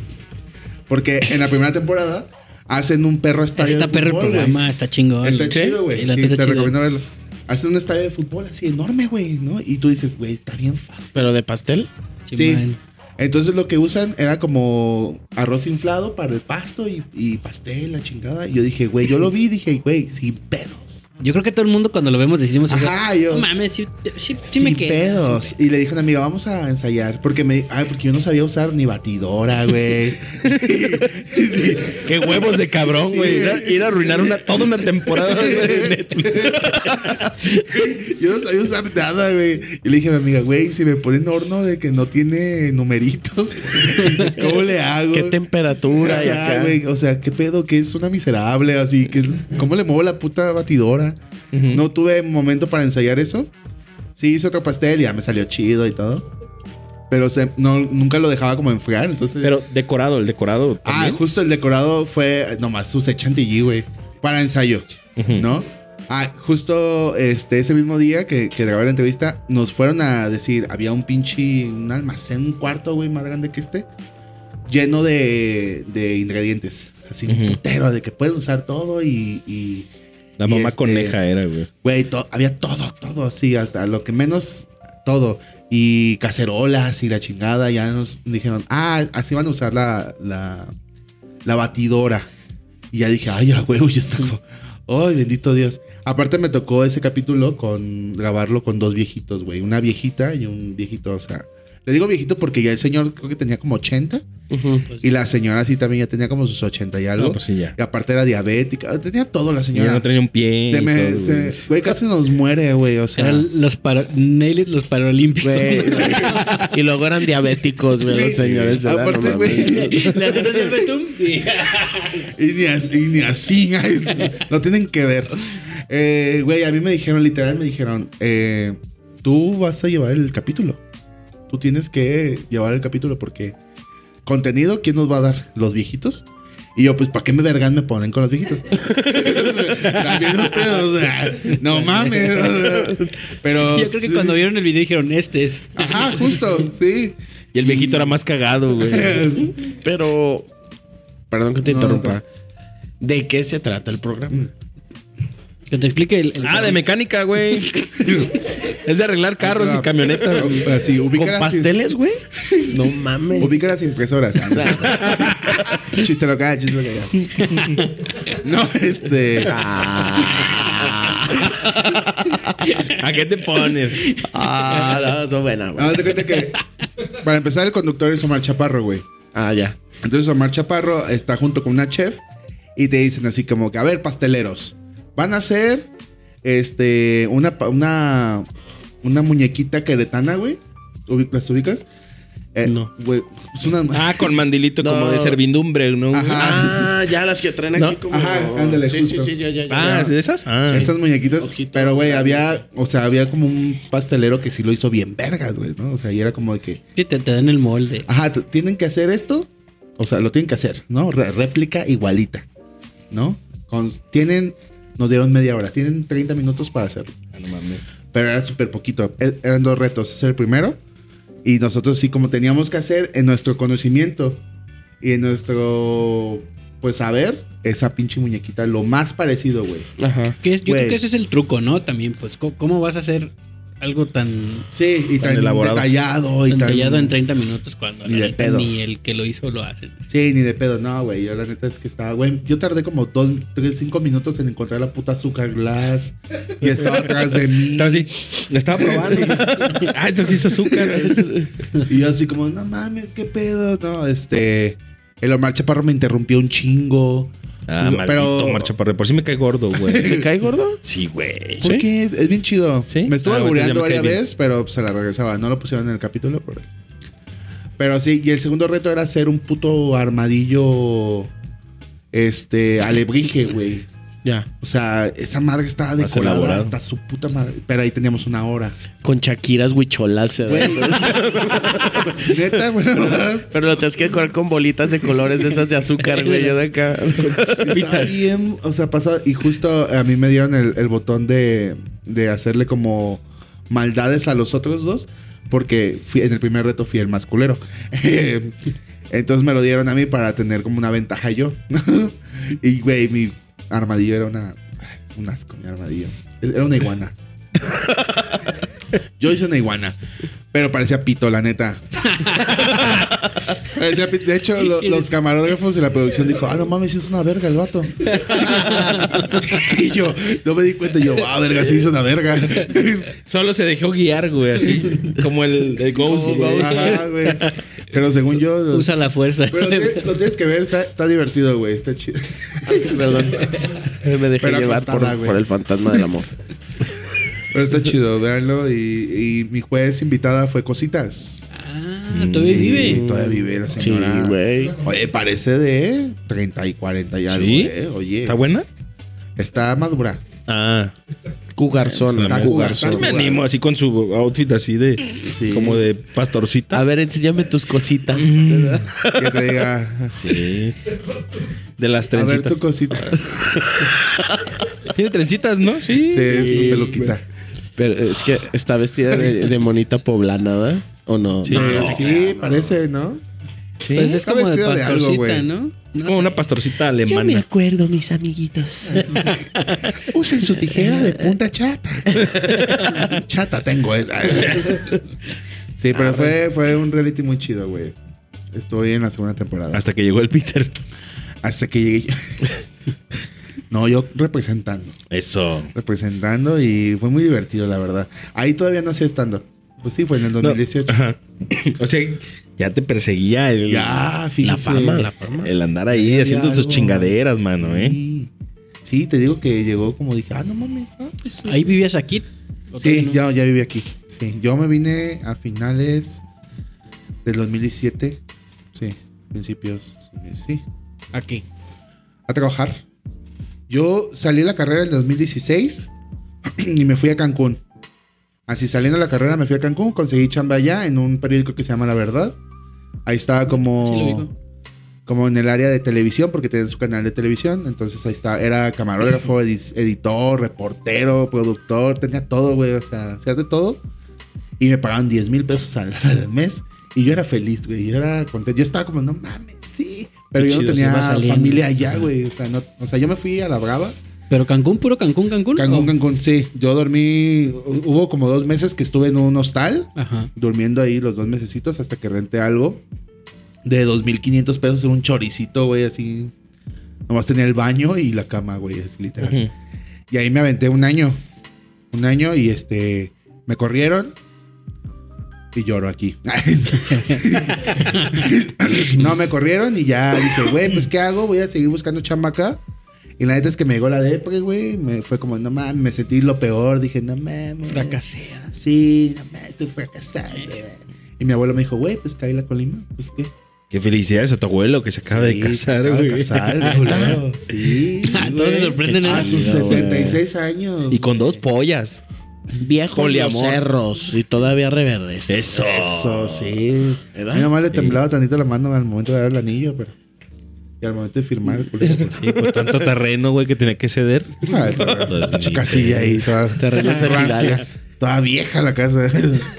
Porque en la primera temporada hacen un perro estadio Está de perro el fútbol, programa, está chingón. Está chido, güey. Te chido. recomiendo verlo. Hacen un estadio de fútbol así enorme, güey, ¿no? Y tú dices, güey, está bien fácil. ¿Pero de pastel? Sí. Entonces lo que usan era como arroz inflado para el pasto y, y pastel, la chingada. Y yo dije, güey, yo lo vi y dije, güey, sin pedos. Yo creo que todo el mundo cuando lo vemos decimos eso. Ajá, yo. No mames, sí, sí, sí Sin me queda. pedos. Y le dije a una amiga, vamos a ensayar. Porque me, ay, porque yo no sabía usar ni batidora, güey. Qué huevos de cabrón, güey. Ir, a- ir a arruinar una, toda una temporada de Netflix. yo no sabía usar nada, güey. Y le dije a mi amiga, güey, si me ponen horno de que no tiene numeritos, [laughs] ¿cómo le hago? ¿Qué temperatura y Ajá, acá? güey, o sea, qué pedo, que es una miserable, así que ¿cómo le muevo la puta batidora? No tuve momento para ensayar eso. Sí, hice otro pastel y ya me salió chido y todo. Pero se- no, nunca lo dejaba como enfriar, entonces... Pero decorado, el decorado. ah, justo el decorado fue nomás usé chantilly, güey. Para ensayo. ¿no? Ah, justo este, ese mismo día que, que grabé la entrevista, nos fueron a decir, había un pinche, un almacén, un cuarto, güey, más grande que este, lleno de, de ingredientes. Así, un Ujú. putero, de que puedes usar todo y... y La mamá este, coneja era, güey. Güey, to- había todo, todo así, hasta lo que menos, todo. Y cacerolas y la chingada, ya nos dijeron, ah, así van a usar la, la, la batidora. Y ya dije, ay, ya, güey, ya está. como- Ay, bendito Dios. Aparte me tocó ese capítulo con grabarlo con dos viejitos, güey. Una viejita y un viejito, o sea... Le digo viejito porque ya el señor creo que tenía como 80. Y la señora sí también ya tenía como sus 80 y algo. No, pues sí, ya. Y aparte era diabética. Tenía todo la Ya señora. no tenía un pie. Se me, todo, se- güey. güey, casi nos muere, güey, o sea. Eran los para, los paralímpicos. Güey. [laughs] y luego eran diabéticos, güey, los señores. era, Aparte, no güey. hacen siempre tum, y- Y ni, as- y ni así, [laughs] no tienen que ver. Eh, güey, a mí me dijeron, literal, me dijeron, eh, tú vas a llevar el capítulo. Tú tienes que llevar el capítulo porque contenido, ¿quién nos va a dar? ¿Los viejitos? Y yo, pues, ¿para qué me vergan me ponen con los viejitos? [laughs] También ustedes, o sea, no mames. o sea, pero. Yo creo que sí. cuando vieron el video dijeron, este es. Ajá, justo, sí. Y el viejito era más cagado, güey. [laughs] Pero, perdón que te No, interrumpa. ¿De qué se trata el programa? Que te explique el... el- Ah, de mecánica, güey. [laughs] es de arreglar carros y camionetas. Así, ubica ¿Con las- pasteles, güey? No mames. Ubica las impresoras. [laughs] chiste local, chiste local. No, este. ¿A qué te pones? Ah, no, no, buena, güey. No, te cuenta que. Para empezar, el conductor es Omar Chaparro, güey. Ah, ya. Entonces, Omar Chaparro está junto con una chef y te dicen así como que, a ver, pasteleros, van a hacer este una una una muñequita queretana, güey. ¿Las ubicas? Eh, No. güey, es una Ah, con [laughs] mandilito como de servidumbre, ¿no? güey? Ajá. Ah, ya las que traen ¿No? aquí como. Ajá, ándale, sí, justo. Sí, sí, ya, ya, ya. Ah, ¿es de esas? Ah. Esas muñequitas, Ojito. pero güey, había, o sea, había como un pastelero que sí lo hizo bien vergas, güey, ¿no? O sea, y era como de que, Sí, te, te dan el molde. ajá, tienen que hacer esto, o sea, lo tienen que hacer, ¿no? Re- réplica igualita, ¿no? Con, tienen, nos dieron media hora, tienen 30 minutos para hacerlo. Ah, no mames. Pero era súper poquito. E- Eran dos retos. Hacer el primero. Y nosotros sí, como teníamos que hacer en nuestro conocimiento y en nuestro, pues, saber, esa pinche muñequita, lo más parecido, güey. Ajá. Que es, yo Güey. creo que ese es el truco, ¿no? También, pues, ¿cómo, cómo vas a hacer algo tan, Sí, y Tan tan, elaborado. detallado y tan tan... tallado en 30 minutos cuando Ni la de neta pedo. ni el que lo hizo lo hace? Sí, ni de pedo, no, güey. Yo la neta es que estaba, güey. Yo tardé como dos, tres, cinco minutos en encontrar la puta azúcar glass. Y estaba atrás de mí. Estaba así. La estaba probando. ah, esta sí es azúcar. Y yo así como, no mames, qué pedo. No, este. El Omar Chaparro me interrumpió un chingo. Ah, Entonces, maldito pero- Por por sí me cae gordo, güey. [laughs] ¿Te cae gordo? Sí, güey. ¿Por qué? Es, bien chido. ¿Sí? Me estuvo Ah, albureando varias veces, pero se la regresaba. No lo pusieron en el capítulo, pero. Pero sí, y el segundo reto era hacer un puto armadillo. Este. Alebrije, güey. Ya. O sea, esa madre estaba decorada elaborado. hasta su puta madre. Pero ahí teníamos una hora. Con Shakiras huicholas. Güey. [laughs] Neta, güey. Pero lo tienes que decorar con bolitas de colores de esas de azúcar, güey. Yo de acá. [laughs] Está bien, o sea, pasó. Y justo a mí me dieron el, el botón de, de hacerle como maldades a los otros dos. Porque fui- en el primer reto fui el más culero. [laughs] Entonces me lo dieron a mí para tener como una ventaja yo. y, güey, mi armadillo era una. Un asco, mi armadillo. Era una iguana. [laughs] Yo hice una iguana. Pero parecía pito, la neta. [laughs] Parecía pito. De hecho, lo- los camarógrafos de la producción dijo, ah, no mames, es una verga el vato. [laughs] y yo, no me di cuenta. Y yo, ah, verga, sí es una verga. Solo se dejó guiar, güey, así. como el, el Ghost, güey. Ajá, güey. Pero según yo... lo- Usa la fuerza. Pero te- lo tienes que ver, está, está divertido, güey. Está chido. Perdón. Me dejé Pero llevar por, por el fantasma del amor. Pero está chido, véanlo. Y, y mi juez invitada fue Cositas. Ah, todavía Sí, vive. Todavía vive la Sí, señora. güey. Oye, parece de 30 y 40 y algo, ¿Sí? eh. Oye. ¿Está buena? Está madura. Ah. Cugarzón, Está Cugarzón. Me animo así con su outfit así de... Sí. Como de pastorcita. A ver, enséñame tus cositas. Que te diga. Sí. De las A ver trencitas. tu cosita. Tiene trencitas, ¿no? Sí. Sí, es su peluquita. Pero es que está vestida de, de monita poblana, ¿verdad? ¿O no? Sí. No. Sí, parece, ¿no? Sí. Pues es Está como de vestida de algo. ¿no? Es No como sé. una pastorcita alemana. acuerdo, mis amiguitos. [laughs] Usen su tijera de punta chata. [laughs] chata tengo. eh. Sí, Ah, pero fue, fue un reality muy chido, güey. Estoy en la segunda temporada. Hasta que llegó el Peter. Hasta que llegué yo. [laughs] no, yo representando. Eso. Representando y fue muy divertido, la verdad. Ahí todavía no hacía estando. Pues sí, fue en el No, 2018. ajá. [coughs] O sea, ya te perseguía el, Ya. La fama, la fama. el andar ahí haciendo tus chingaderas, mano, ¿eh? Sí. Sí, te digo que llegó como dije, ah, no mames. ah, pues. ¿Ahí vivías aquí? ¿O Sí, no? ya, ya viví aquí. Sí, yo me vine a finales del 2017. Sí, principios. Sí, Aquí. a trabajar. Yo salí de la carrera en el 2016 [clears throat] y me fui a Cancún. Así saliendo de la carrera me fui a Cancún, conseguí chamba allá en un periódico que se llama La Verdad. Ahí estaba como, Sí, como en el área de televisión, porque tenía su canal de televisión. Entonces ahí está, era camarógrafo, [clears throat] edi- editor, reportero, productor, tenía todo, güey. O sea, hacía de todo. Y me pagaban 10 mil pesos al, [laughs] al mes. Y yo era feliz, güey. Yo era contento. Yo estaba como, no mames. Pero Qué yo no chido, tenía familia allá, güey. O sea, no, o sea, yo me fui a la Brava. ¿Pero Cancún, puro Cancún, Cancún? Cancún, ¿O? Cancún, sí. Yo dormí. Hubo como dos meses que estuve en un hostal. Ajá. Durmiendo ahí los dos mesecitos hasta que renté algo. De 2.500 pesos en un choricito, güey, así. Nomás tenía el baño y la cama, güey, así, literal. Ujú. Y ahí me aventé un año. Un año y este. Me corrieron. Y lloro aquí. [laughs] no, me corrieron y ya dije, güey, pues ¿qué hago? Voy a seguir buscando chamba acá. Y la neta es que me llegó la depre, güey. Me fue como, no mames, me sentí lo peor. Dije, no mames. Fracasé. Sí, no mames, estoy fracasando. güey. Y mi abuelo me dijo, güey, pues caí la colima. Pues qué. Qué felicidades a tu abuelo que se acaba Sí, de casar, se acaba de güey. casar, [laughs] de culero. Sí. Ah, [laughs] Todos se güey. sorprenden A en sus chido, güey. 76 años. Y con dos pollas. Viejos los cerros y todavía reverdes. Eso. Eso, sí. ¿Verdad? A mi mamá le temblaba tantito la mano al momento de dar el anillo, pero. Y al momento de firmar el culero. Sí, pues tanto terreno, güey, que tenía que ceder. Ni casilla ahí, toda, Terrenos rancia, hervidales. toda vieja la casa.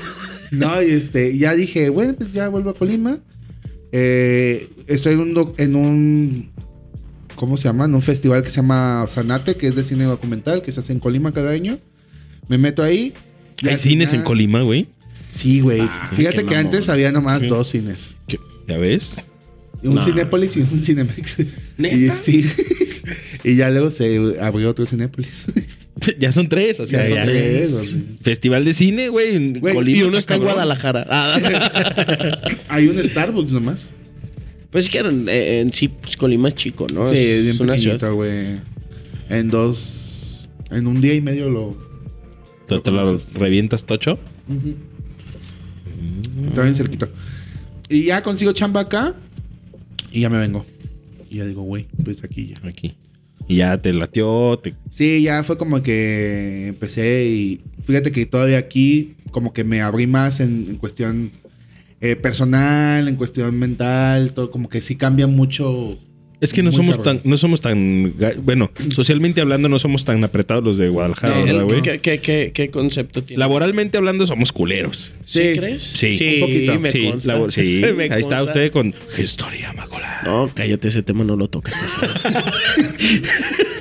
[laughs] no, y este, ya dije, bueno, pues ya vuelvo a Colima. Eh, estoy en un, doc- en un, ¿cómo se llama? En un festival que se llama Sanate, que es de cine documental, que se hace en Colima cada año. Me meto ahí. y Hay al cines en Colima, güey. Sí, güey. Ah, Fíjate qué que mamón. antes había nomás Sí. dos cines. ¿Ya ves? Un No. Cinépolis y un Cinemex. Y, sí. [laughs] y ya luego se abrió otro Cinépolis. [laughs] ya son tres, o sea, Ya son ya- tres, o sea. Festival de cine, güey. en Güey, Colima Y uno está en cabrón. Guadalajara. Ah. [laughs] Hay un Starbucks nomás. pues es que en, en sí, pues Colima es chico, ¿no? sí, es bien pequeñito, güey. En dos... En un día y medio lo... ¿Te, te lo revientas, Tocho? Está bien cerquito. Y ya consigo chamba acá. Y ya me vengo. Y ya digo, güey, pues aquí ya. Aquí. Y ya te latió, te... Sí, ya fue como que empecé y fíjate que todavía aquí como que me abrí más en, en cuestión eh, personal, en cuestión mental, todo como que sí cambia mucho. Es que no Muy somos cabrón. tan, no somos tan, bueno, socialmente hablando no somos tan apretados los de Guadalajara, Eh, ¿verdad, el- güey? ¿qué, qué, qué, qué concepto tiene? Laboralmente hablando somos culeros. ¿Sí, Sí. crees? Sí. Un poquito. me sí, consta. labor- sí. [laughs] Me ahí está usted con Historia Macola. No, cállate, ese tema no lo toques. [laughs]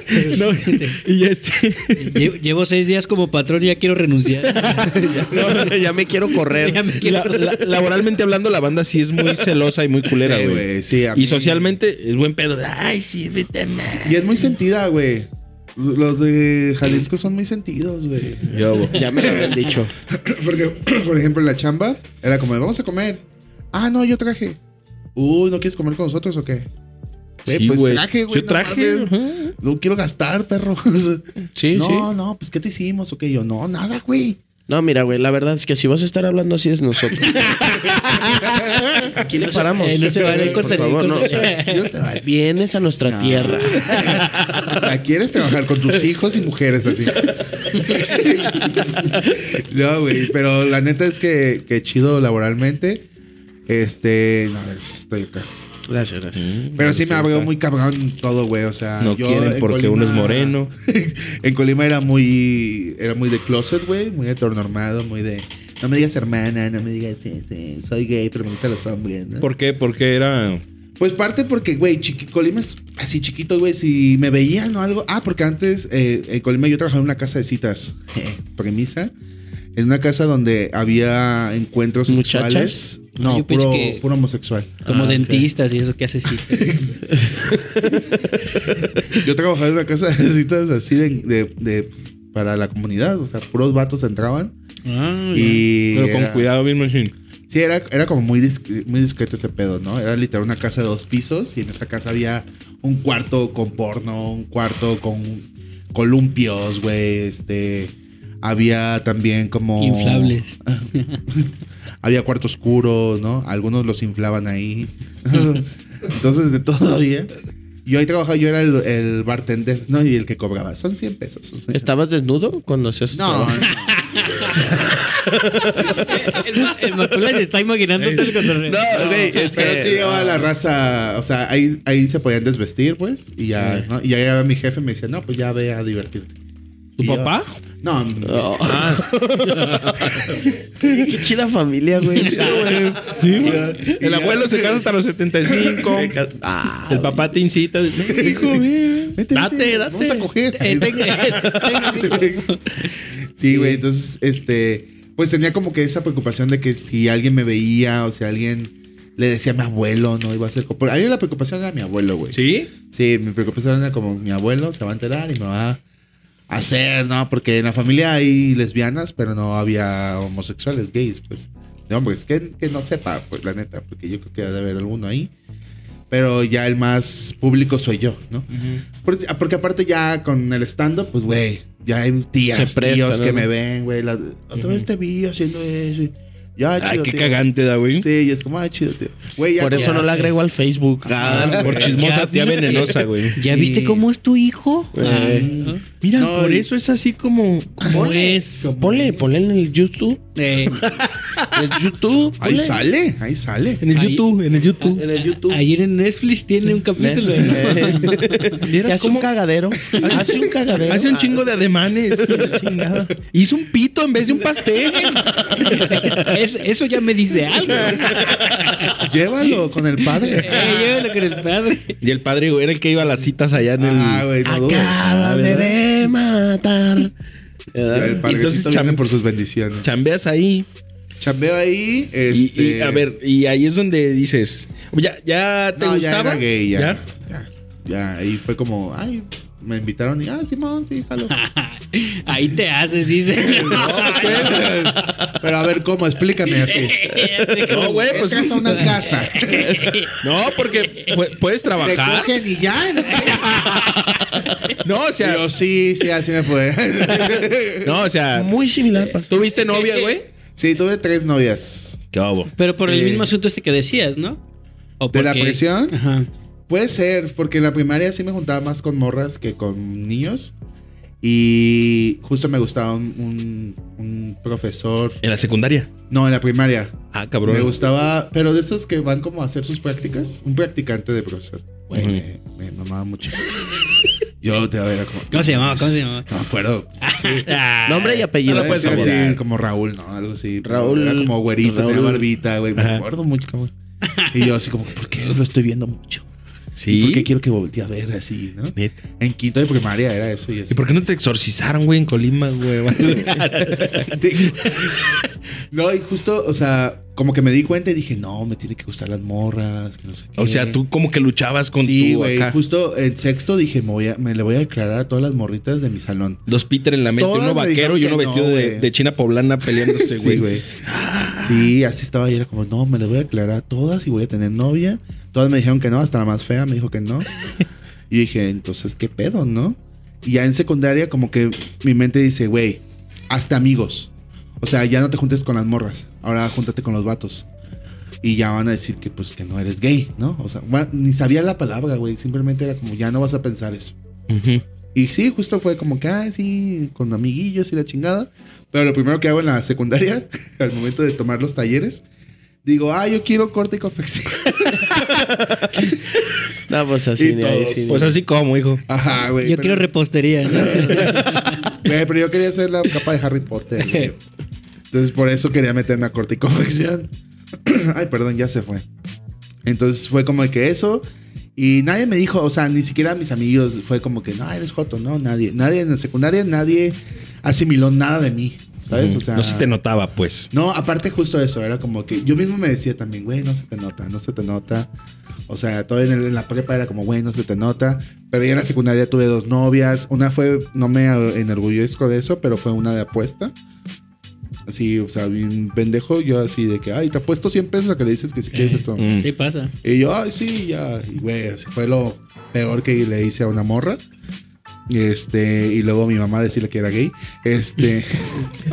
[laughs] No, y este. [laughs] Lle- Llevo seis días como patrón y ya quiero renunciar. [laughs] ya me quiero correr. Ya me quiero la- la- laboralmente hablando, la banda sí es muy celosa y muy culera, güey. sí, y socialmente es buen pedo. Ay, sí, vete. Y es muy sentida, güey. Los de Jalisco son muy sentidos, güey. Yo, güey. Ya me lo habían dicho. Porque, [clears throat] por ejemplo, en la chamba era como, vamos a comer. Ah, no, yo traje. Uy, ¿no quieres comer con nosotros o qué? Sí, pues traje, güey. Yo no traje. No quiero gastar, perro. [laughs] Sí, no, sí. no, pues ¿qué te hicimos o qué? Yo, no, nada, güey. No, mira, güey, la verdad es que si vas a estar hablando así es nosotros. [laughs] Aquí le No paramos. eh, no se vale el Por favor, no. o sea, no se [laughs] vienes a nuestra No. tierra. ¿Quieres trabajar con tus hijos y mujeres así? no, güey, pero la neta es que, que chido laboralmente. Este, no, estoy acá. Gracias, gracias. Pero sí me abrió muy cabrón todo, güey. O sea, No yo quieren en porque uno es moreno. [laughs] en Colima era muy, era muy de closet, güey, muy heteronormado, muy de, no me digas hermana, no me digas, soy gay, pero me gustan los hombres, ¿no? ¿Por qué? Porque era. Pues parte porque, güey, chiqui- Colima es así chiquito, güey. Si me veían o algo. Ah, porque antes eh, en Colima yo trabajaba en una casa de citas. [laughs] premisa. En una casa donde había encuentros ¿Muchachas? sexuales. No, pensé puro, que- puro homosexual. Como Ah, dentistas y eso que hace sí. [laughs] Yo trabajaba en una casa de citas así de, de- de, pues, para la comunidad. O sea, puros vatos entraban. Ah, Y. Pero con era- cuidado, bien machine. Sí, era, era como muy, disc- muy discreto ese pedo, ¿no? Era literal una casa de dos pisos y en esa casa había un cuarto con porno, un cuarto con columpios, güey, este... Había también como... Inflables. [laughs] había cuarto oscuro, ¿no? Algunos los inflaban ahí. [laughs] Entonces, de todo había. Yo ahí trabajaba, yo era el, el bartender, ¿no? Y el que cobraba. Son 100 pesos. ¿Estabas desnudo cuando hacías No, trabajo? el, el Macula se está imaginando todo el cotorreo. No, güey, es Pero que- sí llegaba la raza, o sea, ahí, ahí se podían desvestir, pues, y ya, ¿no? Y ya llegaba mi jefe y me decía, no, pues ya ve a divertirte. ¿Tu Y yo, no, Oh. Ah, [laughs] Qué chida familia, güey. sí, güey. El abuelo se casa hasta los 75. Ah, El papá te incita. "Ven, hijo, ven. vete, Date, vete, date. vamos a coger. Eh, tenga- tenga- Sí, güey, entonces, este, pues tenía como que esa preocupación de que si alguien me veía o si alguien le decía a mi abuelo, no iba a ser... como- A mí la preocupación era mi abuelo, güey. ¿Sí? Sí, mi preocupación era como mi abuelo se va a enterar y me va a hacer, ¿no? Porque en la familia hay lesbianas, pero no había homosexuales, gays, pues, de hombres. Que, que no sepa, pues, la neta, porque yo creo que debe haber alguno ahí. Pero ya el más público soy yo, ¿no? Porque, porque aparte ya con el stand-up, pues, güey, ya hay tías, presta, tíos ¿no? que me ven, güey. la- Otra vez te vi haciendo eso. Ya, Ay, chido, qué tío. cagante da, güey. Sí, y es como, ay, chido, tío. Güey, ya Por eso ya- no la agrego al Facebook. Ah, Por güey. chismosa, Ya tía venenosa, güey. [laughs] ¿Ya viste cómo es tu hijo? Eh. Ah, Mira, No, por eso es así como, como es. Ponle, ponle en el YouTube. eh, [laughs] En el YouTube. Ahí sale, ahí sale. En el Ahí- YouTube, en el YouTube. En el YouTube. ayer en Netflix tiene un capítulo. [laughs] ¿Vieras hace un cagadero. Hace un cagadero. hace un Ah, chingo de ademanes? [laughs] chingada. Hizo un pito en vez de un pastel. Es- eso ya me dice algo. Llévalo con el padre. Eh, llévalo con el padre. Y el padre güey, era el que iba a las citas allá en el. Ah, güey, no. Acábame de matar. El padrecito Entonces, viene cham- por sus bendiciones. Chambeas ahí. Chambeo ahí. Y, Este... y, a ver, y ahí es donde dices, ¿ya, ya te no, ya gustaba? era gay, ya. ya. Ya, ahí fue como, ay, me invitaron y, ah, Simón, sí, jalo. [laughs] Ahí te haces, dice. [laughs] No, pues, Pero a ver, ¿cómo? Explícame así. [laughs] No, güey, pues Entras a una casa, No, porque pu- puedes te trabajar. cogen y ya. No, o sea, Yo, sí, sí, así me fue. no, o sea, Muy similar. pasó. ¿tuviste novia, güey? Sí, tuve tres novias. ¿Qué hubo? Pero por el mismo asunto este que decías, ¿no? ¿O ¿De la presión? Ajá. Puede ser, porque en la primaria sí me juntaba más con morras que con niños. Y justo me gustaba un, un- un profesor. En la secundaria. No, en la primaria. Ah, cabrón. Me gustaba, pero de esos que van como a hacer sus prácticas. Un practicante de profesor. Ujú. me, me mamaba mucho. [laughs] Yo te ver como. ¿Cómo se llamaba? ¿Cómo se llamaba? No me acuerdo. [laughs] Nombre y apellido. No así, como Raúl, ¿no? Algo así. Raúl- Era como güerito, Raúl- tenía barbita, güey. Me Ajá. acuerdo mucho, cabrón. Y yo así como, ¿por qué lo estoy viendo mucho? Sí. ¿Y por qué quiero que voltee a ver así, no? Neta. En quinto de primaria era eso y ¿Y así. por qué no te exorcizaron, güey, en Colima, güey? [laughs] no, y justo, o sea, como que me di cuenta y dije, no, me tiene que gustar las morras, que no sé qué. o sea, tú como que luchabas con Sí, tu güey. acá. Justo en sexto dije, me, voy a, me le voy a declarar a todas las morritas de mi salón. Dos Peter en la mente, Todas uno vaquero y uno vestido no, de, de china poblana peleándose, güey. Sí, güey. Sí, así estaba y era como, no, me le voy a declarar a todas y voy a tener novia. Todas me dijeron que no, hasta la más fea me dijo que no. [laughs] y dije, entonces, ¿qué pedo, no? Y ya en secundaria como que mi mente dice, güey, hasta amigos. O sea, ya no te juntes con las morras, ahora júntate con los vatos. Y ya van a decir que pues que no eres gay, ¿no? O sea, bueno, ni sabía la palabra, güey. Simplemente era como, ya no vas a pensar eso. Ujú. Y sí, justo fue como que, ay, sí, con amiguillos y la chingada. Pero lo primero que hago en la secundaria, [laughs] al momento de tomar los talleres, digo, ah, yo quiero corte y confección. [laughs] No, pues así, ni ahí sí, Pues así como, hijo. Ajá, güey. Yo pero- quiero repostería. ¿no? [laughs] Güey, pero yo quería hacer la capa de Harry Potter, güey. Entonces, por eso quería meterme a corte y confección. [clears throat] Ay, perdón, ya se fue. Entonces, fue como que eso. Y nadie me dijo, o sea, ni siquiera mis amigos, fue como que, no, eres joto, no, nadie. Nadie en la secundaria, nadie asimiló nada de mí, ¿sabes? Ujú. O sea, no se te notaba, pues. No, aparte justo eso, era como que yo mismo me decía también, güey, no se te nota, no se te nota. O sea, todavía en, el- en la prepa era como, güey, no se te nota. Pero ya en la secundaria tuve dos novias. Una fue, no me enorgullezco de eso, pero fue una de apuesta. Así, o sea, bien pendejo. Yo así de que, ay, te apuesto 100 pesos a que le dices que si quieres esto. Mm. Sí pasa. Y yo, ay, sí, ya. Y güey, así fue lo peor que le hice a una morra. Y este, y luego mi mamá decirle que era gay. Este.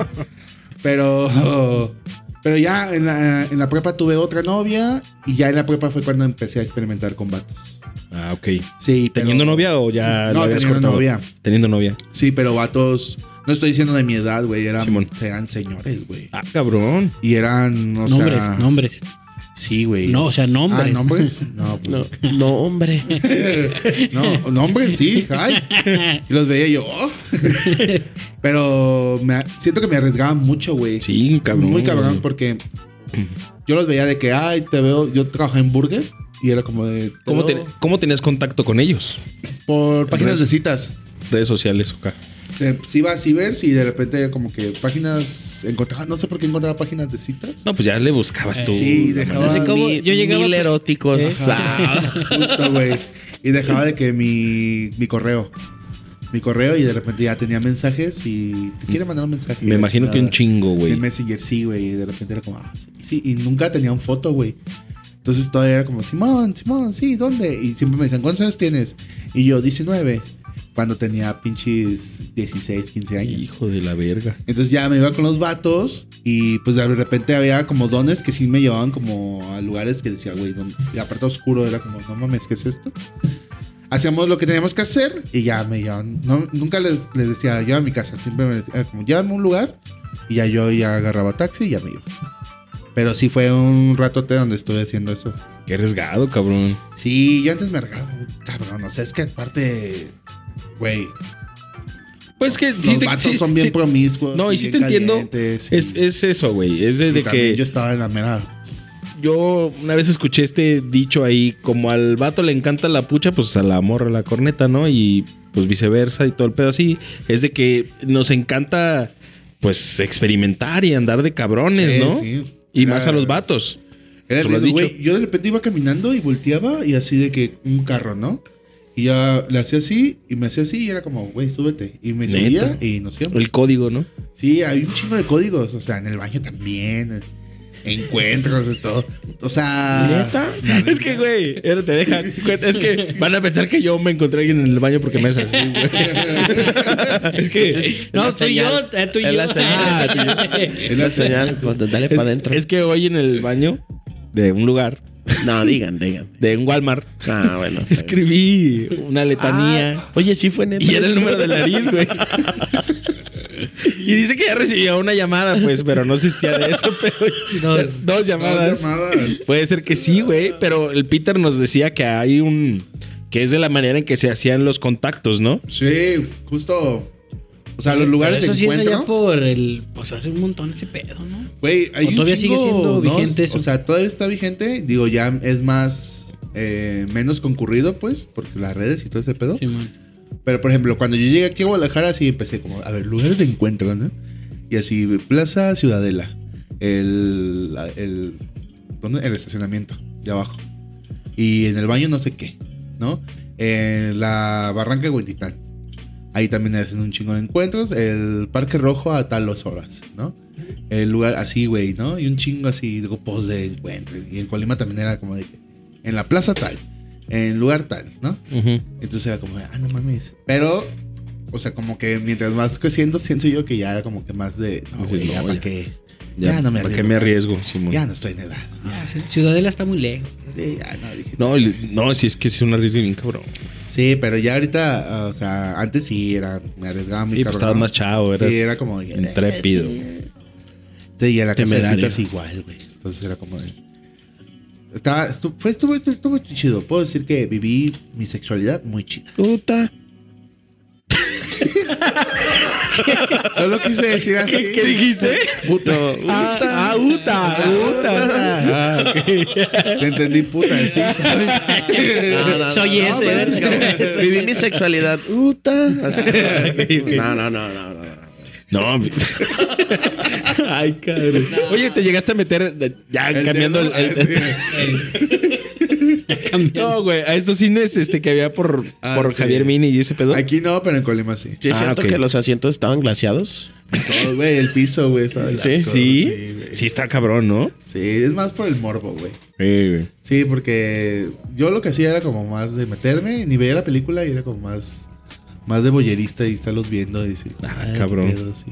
[laughs] pero. Pero ya en la, en la prepa tuve otra novia. Y ya en la prepa fue cuando empecé a experimentar con vatos. Ah, ok. Sí, pero- ¿Teniendo novia o ya No, habías teniendo cortado? novia. Teniendo novia. Sí, pero vatos. No estoy diciendo de mi edad, güey. Eran, Simón. eran señores, güey. Ah, cabrón. Y eran, o nombres, sea. nombres. Sí, güey. No, o sea, nombres. Ah, nombres. No, [laughs] No, pues- no, hombre. [laughs] No, nombres, sí. Ay. Y los veía yo. oh. [laughs] Pero me- siento que me arriesgaba mucho, güey. Sí, cabrón. Muy cabrón, porque yo los veía de que, ay, te veo. Yo trabajaba en Burger y era como de. ¿Cómo, te- ¿Cómo tenías contacto con ellos? Por páginas de citas. Redes sociales acá. Eh, pues iba a Cibers y de repente, como que páginas. Encontraba, no sé por qué encontraba páginas de citas. No, pues ya le buscabas tú. Sí, dejaba-. Así como yo llegaba. mil eróticos. ¿eh? Ah. Justo, güey. Y dejaba de que mi, mi correo. Mi correo y de repente ya tenía mensajes y te quiere mandar un mensaje. Me imagino que un chingo, De güey. Messenger, sí, güey. Y de repente era como, ah, sí, sí. Y nunca tenía un foto, güey. Entonces todavía era como, Simón, Simón, sí, ¿dónde? Y siempre me decían, ¿cuántos años tienes? Y yo, 19. Cuando tenía pinches 16, 15 años. Hijo de la verga. Entonces ya me iba con los vatos y pues de repente había como dones que sí me llevaban como a lugares que decía, güey, y aparte oscuro era como, no mames, ¿qué es esto? Hacíamos lo que teníamos que hacer y ya me llevaban. No, nunca les, les decía, yo a mi casa, siempre me decía, como, llévame a un lugar y ya yo ya agarraba taxi y ya me iba. Pero sí fue un ratote donde estuve haciendo eso. Qué arriesgado, cabrón. Sí, yo antes me regaba, cabrón, o sea, es que aparte, güey, Pues que los sí te- vatos sí- son bien sí- promiscuos. No, y sí te entiendo. Es, es eso, güey. Es desde que yo estaba en la mera yo una vez escuché este dicho ahí, como al vato le encanta la pucha, pues a la morra la corneta, ¿no? Y pues viceversa y todo el pedo así. Es de que nos encanta, pues, experimentar y andar de cabrones, ¿no? Y Era- más a los vatos. Era lo has dicho. Yo de repente iba caminando y volteaba y así de que un carro, ¿no? Y ya le hacía así y me hacía así y era como, güey, súbete. Y me ¿Neta? subía y nos íbamos. El código, ¿no? Sí, hay un chingo de códigos. O sea, en el baño también. Encuentros, es todo. O sea. ¿Neta? Es que, güey, te deja. Es que van a pensar que yo me encontré a alguien en el baño porque me hace así, güey. [laughs] Es que. No, la tú y yo, señal. eh, tú y Es yo. la señal. Es Es la señal. Cuando dale Es, para adentro. es que hoy en el baño de un lugar, No, digan, digan. de un Walmart, Ah, bueno. escribí una letanía. Ah, oye, sí fue neta. Y era el número de nariz, güey. Y dice que ya recibió una llamada, pues, pero no sé si sea de eso, pero [laughs] Dos. [laughs] dos llamadas. Dos llamadas. Puede ser que sí, güey, pero el Peter nos decía que hay un que es de la manera en que se hacían los contactos, ¿no? Sí, justo. O sea, los lugares Pero eso de sí encuentro. allá por el. Pues hace un montón ese pedo, ¿no? Güey, hay ¿O un todavía sigue chingo, siendo ¿no? vigente eso? O sea, todavía está vigente. Digo, ya es más eh, menos concurrido, pues, porque las redes y todo ese pedo. Simón. Pero, por ejemplo, cuando yo llegué aquí a Guadalajara, sí empecé como, a ver, lugares de encuentro, ¿no? Y así, Plaza Ciudadela, el, el, ¿dónde? el estacionamiento de abajo. Y en el baño no sé qué, ¿no? En la Barranca de Huentitán. Ahí también hacen un chingo de encuentros. El Parque Rojo a tal horas, ¿no? El lugar así, güey, ¿no? Y un chingo así, grupos de encuentro. Y en Colima también era como de que, en la plaza tal, en lugar tal, ¿no? Entonces era como, de, ah, no mames. Pero, o sea, como que mientras vas creciendo, siento yo que ya era como que más de, no, güey, ya no, para qué. Ya, Ya no me ¿Para qué arriesgo, me ya. arriesgo, Simón? Ya no estoy en edad. Ah, Ciudadela está muy lejos. Sí, ya no, dije, No, no, si es que es un arriesgo bien cabrón. Sí, pero ya ahorita, ah, o sea, antes sí era, me arriesgaba muy Sí, pues estabas más chavo, eras Sí, era como intrépido. Sí, y en la casa de Temerario. citas igual, güey. Entonces era como de... Estaba, estu- fue, estuvo, estuvo, estuvo chido. Puedo decir que viví mi sexualidad muy chida. Puta. No lo quise decir así. ¿Qué, qué dijiste? Puta. Ah, ah, Uta, Uta. Ah. Te entendí, puta. Sí, soy. No, no, Soy no, ese. pero- Viví mi sexualidad. Puta. Así. No, no, no, no, no. No. [laughs] Ay, cabrón. Oye, te llegaste a meter ya El cambiando el, dedo, el- ah, sí. No, güey, a estos cines este que había por, Ah, por sí. Javier Mini y ese pedo. Aquí no, pero en Colima sí. Sí, es Ah, cierto que los asientos estaban glaciados. Todo, güey, el piso, güey. Sí, sí. güey. Sí, está cabrón, ¿no? Sí, es más por el morbo, güey. Sí, güey. Sí, porque yo lo que hacía era como más de meterme, ni veía la película y era como más, más de boyerista y estarlos viendo y decir, Ah, "Ay, qué cabrón. pedo", sí.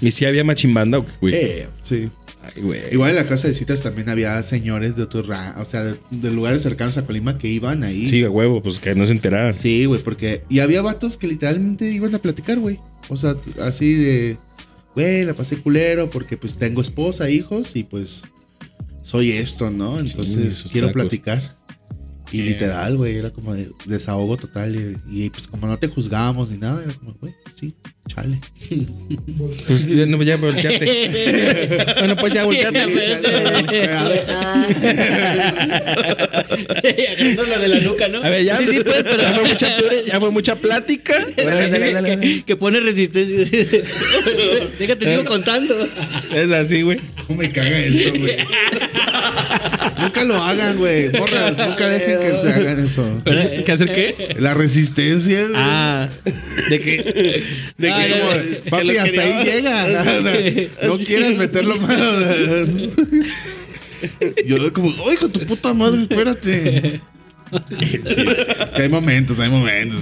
¿Y si había machimbanda o qué, güey? Eh, sí. Ay, güey. Igual en la casa de citas también había señores de otros o sea, de, de lugares cercanos a Colima que iban ahí. Sí, a huevo, pues que no se enteraran. Sí, güey, porque. Y había vatos que literalmente iban a platicar, güey. O sea, así de. Güey, la pasé culero porque pues tengo esposa, hijos y pues. Soy esto, ¿no? Entonces quiero tacos. platicar. Y literal, güey, era como de desahogo total. Y, y, pues como no te juzgábamos ni nada, era como, güey, sí, chale. Pues ya, no, ya volteate. [laughs] bueno, pues ya volteate. [laughs] Agarrando la de la nuca, ¿no? A ver, ya, Sí, sí, pues, pero... ya, fue mucha, ya fue mucha plática. [laughs] Ahora sí, que, que pone resistencia. Déjate, sigo contando. Es así, güey. ¿Cómo me caga eso, güey? Nunca lo hagan, güey. Morras, nunca dejen que se hagan eso. ¿Qué hacer qué? La resistencia, güey. Ah, de que. De Ah, que como, papi, Que hasta ahí llega. [laughs] No quieras meterlo malo. Yo como, oiga, tu puta madre, espérate. Es que hay momentos, hay momentos.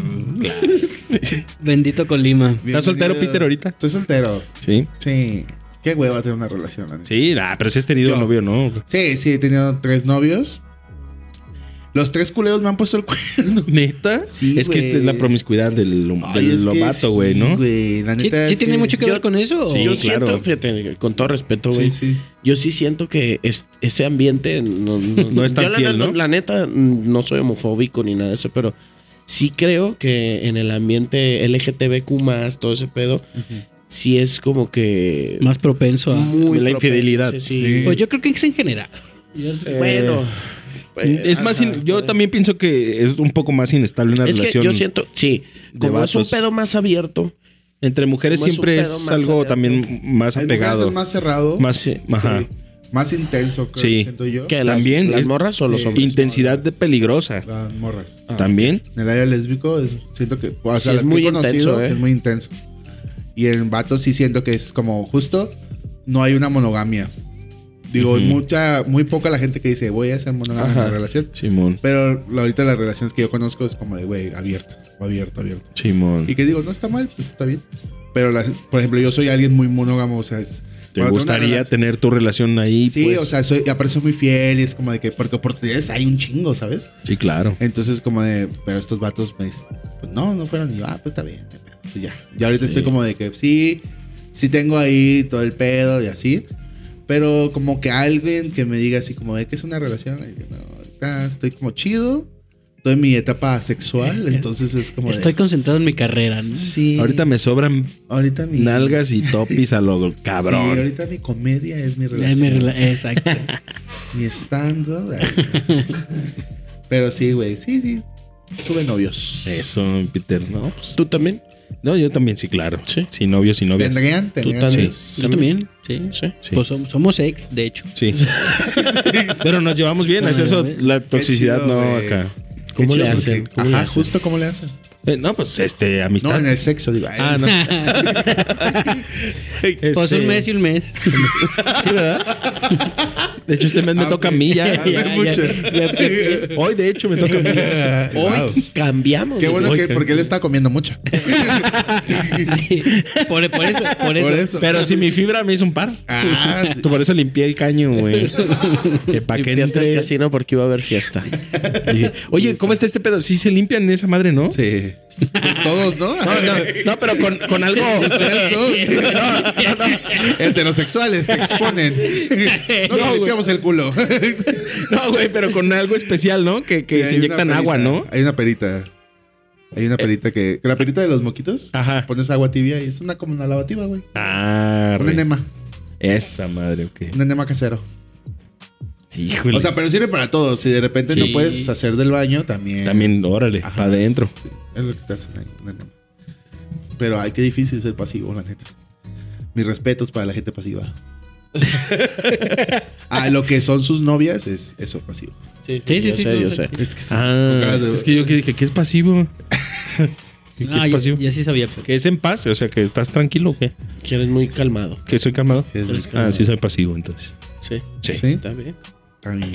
Bendito Colima. ¿Estás soltero, Peter, ahorita? Estoy soltero. Sí. Sí. Qué hueva tener una relación. la neta. Sí, pero si has tenido Yo. novio, ¿no? Sí, sí, he tenido tres novios. Los tres culeros me han puesto el cuerno. [laughs] ¿Neta? Sí, es que es la promiscuidad del, Ay, del lobato, güey, ¿no? Sí, güey. La ¿Sí, neta sí es tiene mucho que yo- ver con eso? Sí, yo claro. siento, fíjate, con todo respeto, Sí, güey. sí. Yo sí siento que es- ese ambiente no, no- [laughs] No es tan yo fiel, la, ¿no? La neta, mm, no soy homofóbico ni nada de eso, pero sí creo que en el ambiente LGTBQ todo ese pedo, sí es como que Más propenso a... muy La propenso, infidelidad. sí. Pues yo creo que es en general. Yo- Bueno. eh, es más, ajá, in- yo puede. también pienso que es un poco más inestable una Es que relación yo siento, sí, como es un pedo más abierto, entre mujeres como siempre es algo abierto. también más apegado, es más cerrado. más, Sí. ajá, Sí. Más intenso, creo, Sí. siento yo. que También las, morras o los hombres. intensidad de peligrosa, Las morras. Ah. también. En el área lésbico es- siento que, o sea, Sí, las es muy intenso, ¿eh? es muy intenso. Y en vatos sí siento que es como justo, no hay una monogamia. Digo, Ujú. mucha, muy poca la gente que dice, voy a ser monógamo en la relación. Simón, Pero ahorita las relaciones que yo conozco es como de, güey, abierto, abierto, abierto. Simón. Y que digo, no está mal, pues está bien. Pero, la- por ejemplo, yo soy alguien muy monógamo, o sea, es- ¿Te gustaría tener tu relación ahí? Sí, pues? o sea, soy, aparte soy muy fiel y es como de que, porque oportunidades hay un chingo, ¿sabes? Sí, claro. Entonces, como de, pero estos vatos dicen, pues no, no fueron. Y yo, ah, pues está bien. No hay pedo". Pues ya. Ya ahorita Sí. estoy como de que sí, sí tengo ahí todo el pedo y así. Pero como que alguien que me diga así como de que es una relación, yo, no, estoy como chido. Estoy en mi etapa sexual, entonces es como Estoy de. concentrado en mi carrera, ¿no? Sí. Ahorita me sobran Ahorita mi. nalgas y topis a lo Sí, cabrón. ahorita mi comedia es mi Es relación. mi rela- Exacto. [laughs] Mi stand Pero sí, güey, sí, sí. Tuve novios. Eso, Peter. No, pues, ¿Tú también? No, yo también, sí, claro. Sí. Sin novios, sin novias. ¿Tendrían? ¿Tú ¿Tendrían? también? Sí. Yo también, sí. Sí. Sí. Pues som- somos ex, de hecho. Sí. [laughs] Pero nos llevamos bien. hasta eso, la toxicidad chido, no acá. ¿Cómo le hacen? porque- ¿Cómo le Ajá, hacen? justo cómo le hacen. Eh, no, pues este, No, amistad. en el sexo, digo. ay, Ah, no. [laughs] Pues Este, un mes y un mes. [laughs] Sí, ¿verdad? De hecho, este mes me Ah, toca a mí ya. [laughs] Ya, ya, mucho. Hoy, de hecho, me toca a mí. Wow. Hoy cambiamos. Qué bueno que, que- porque él está comiendo mucho. Sí. Por, por eso, por eso. Por eso. Pero si mi fibra me hizo un par. Ah, sí. Por eso limpié el caño, güey. Para que Limpiaste el entre. casino porque iba a haber fiesta. Dije, Oye, ¿cómo está este pedo? Sí se limpian esa madre, ¿no? Sí. Pues todos, ¿no? No, no, no, pero con, con algo. [laughs] Ustedes dos. [laughs] Heterosexuales se exponen. No, No, nos limpiamos el culo. [laughs] No, güey, pero con algo especial, ¿no? Que, que Sí, se inyectan agua, ¿no? Hay una perita. Hay una perita que, que La perita de los moquitos. Ajá. Pones agua tibia y es una como una lavativa, güey. Ah, Un re. enema. Esa madre, ok. Un enema casero. Híjole. O sea, pero sirve para todo. Si de repente Sí. no puedes hacer del baño, también. También, órale, Ajá, para adentro. sí, es lo que te hacen ahí. Pero ay, qué difícil ser pasivo, la neta. Mis respetos para la gente pasiva. [laughs] ah, lo que son sus novias es eso, pasivo. Sí, Sí, sí, yo sí, sé, yo sé. Es que Ah, de- es que yo que dije, ¿qué es pasivo? [laughs] ¿Qué, Ah, es pasivo? yo sí sabía. pero- ¿Que es en paz? O sea, que estás tranquilo o qué? Que eres muy calmado. ¿Que soy calmado? Sí, es Eres muy- calmado. Ah, sí soy pasivo, entonces. Sí. Sí. ¿Sí? Está bien.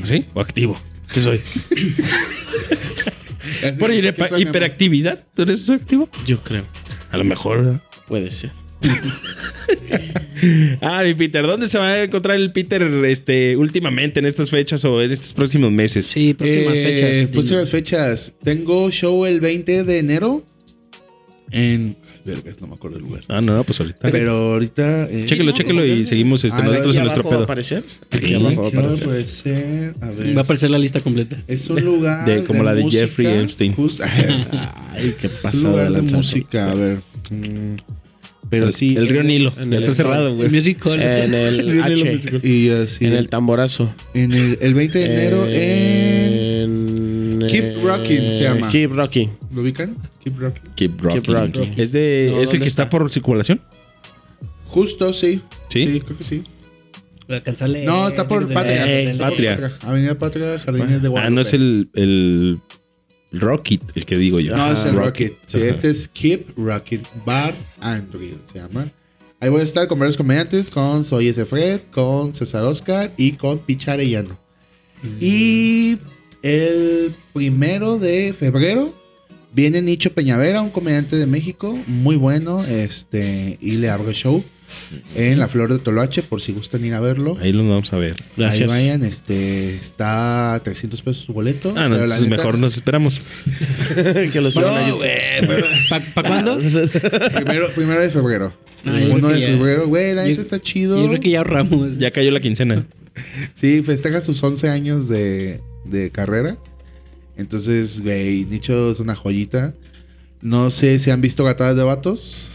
¿Sí? ¿O activo? ¿Qué soy? [laughs] ¿Por ¿qué hiper- soy, hiperactividad? ¿Tú eres activo? Yo creo. A lo mejor, ¿verdad? Puede ser. [laughs] Ah, mi Peter, ¿dónde se va a encontrar el Peter este, últimamente en estas fechas o en estos próximos meses? Sí, próximas Eh, fechas. Próximas fechas. Tengo show el 20 de enero en. Vergas, no me acuerdo el lugar. Ah, no, pues ahorita. Pero ahorita. eh, Chéquelo, chéquelo y seguimos este, Ah, nosotros en nuestro abajo va a pedo. aparecer. Aquí Sí. abajo va a ¿qué hora aparecer. puede ser? A ver. Va a aparecer la lista completa. Es un lugar. De- como la de Jeffrey Epstein. Just- [laughs] Ay, qué es un pasada lugar de lanzazo. música. A ver. mm, Pero sí. El río Nilo. en Ya el- está cerrado, El güey. Music Hall. En el Río Nilo H. Y así. En el tamborazo. en el, el 20 de enero en. En... Keep eh, Rocking se llama. Keep Rocking. ¿Lo ubican? Keep Rocking. Keep rocking. Keep rocking. Es de. No, ¿Es el ¿dónde que está está? por circulación? Justo, sí. ¿Sí? creo que sí. Alcanzarle- No, está por Patria. Eh, Está por Patria. Avenida Patria, Jardines de Guadalupe. Ah, no es el, el Rocket, el que digo yo. No, es el Rocket. Rocket. Sí, este es Keep Rocket Bar and Grill, se llama. Ahí voy a estar con varios comediantes, con Soy ese Fred, con César Oscar y con Picharellano. Y el primero de febrero viene Nicho Peñavera, un comediante de México, muy bueno, este, y le abro show en la Flor de Toloache, por si gustan ir a verlo. Ahí lo vamos a ver. Gracias. Ahí vayan, este, está a 300 pesos su boleto. Ah, no, neta- mejor nos esperamos. [laughs] que lo suban No, pero- ¿Para cuándo? [laughs] primero, primero de febrero. Ah, Uno de ya- febrero, güey, la yo- neta está chido. Yo creo que ya ahorramos. Ya cayó la quincena. Sí, festeja sus 11 años de, de carrera. Entonces, güey, Nicho es una joyita. No sé si han visto Gatadas de Vatos,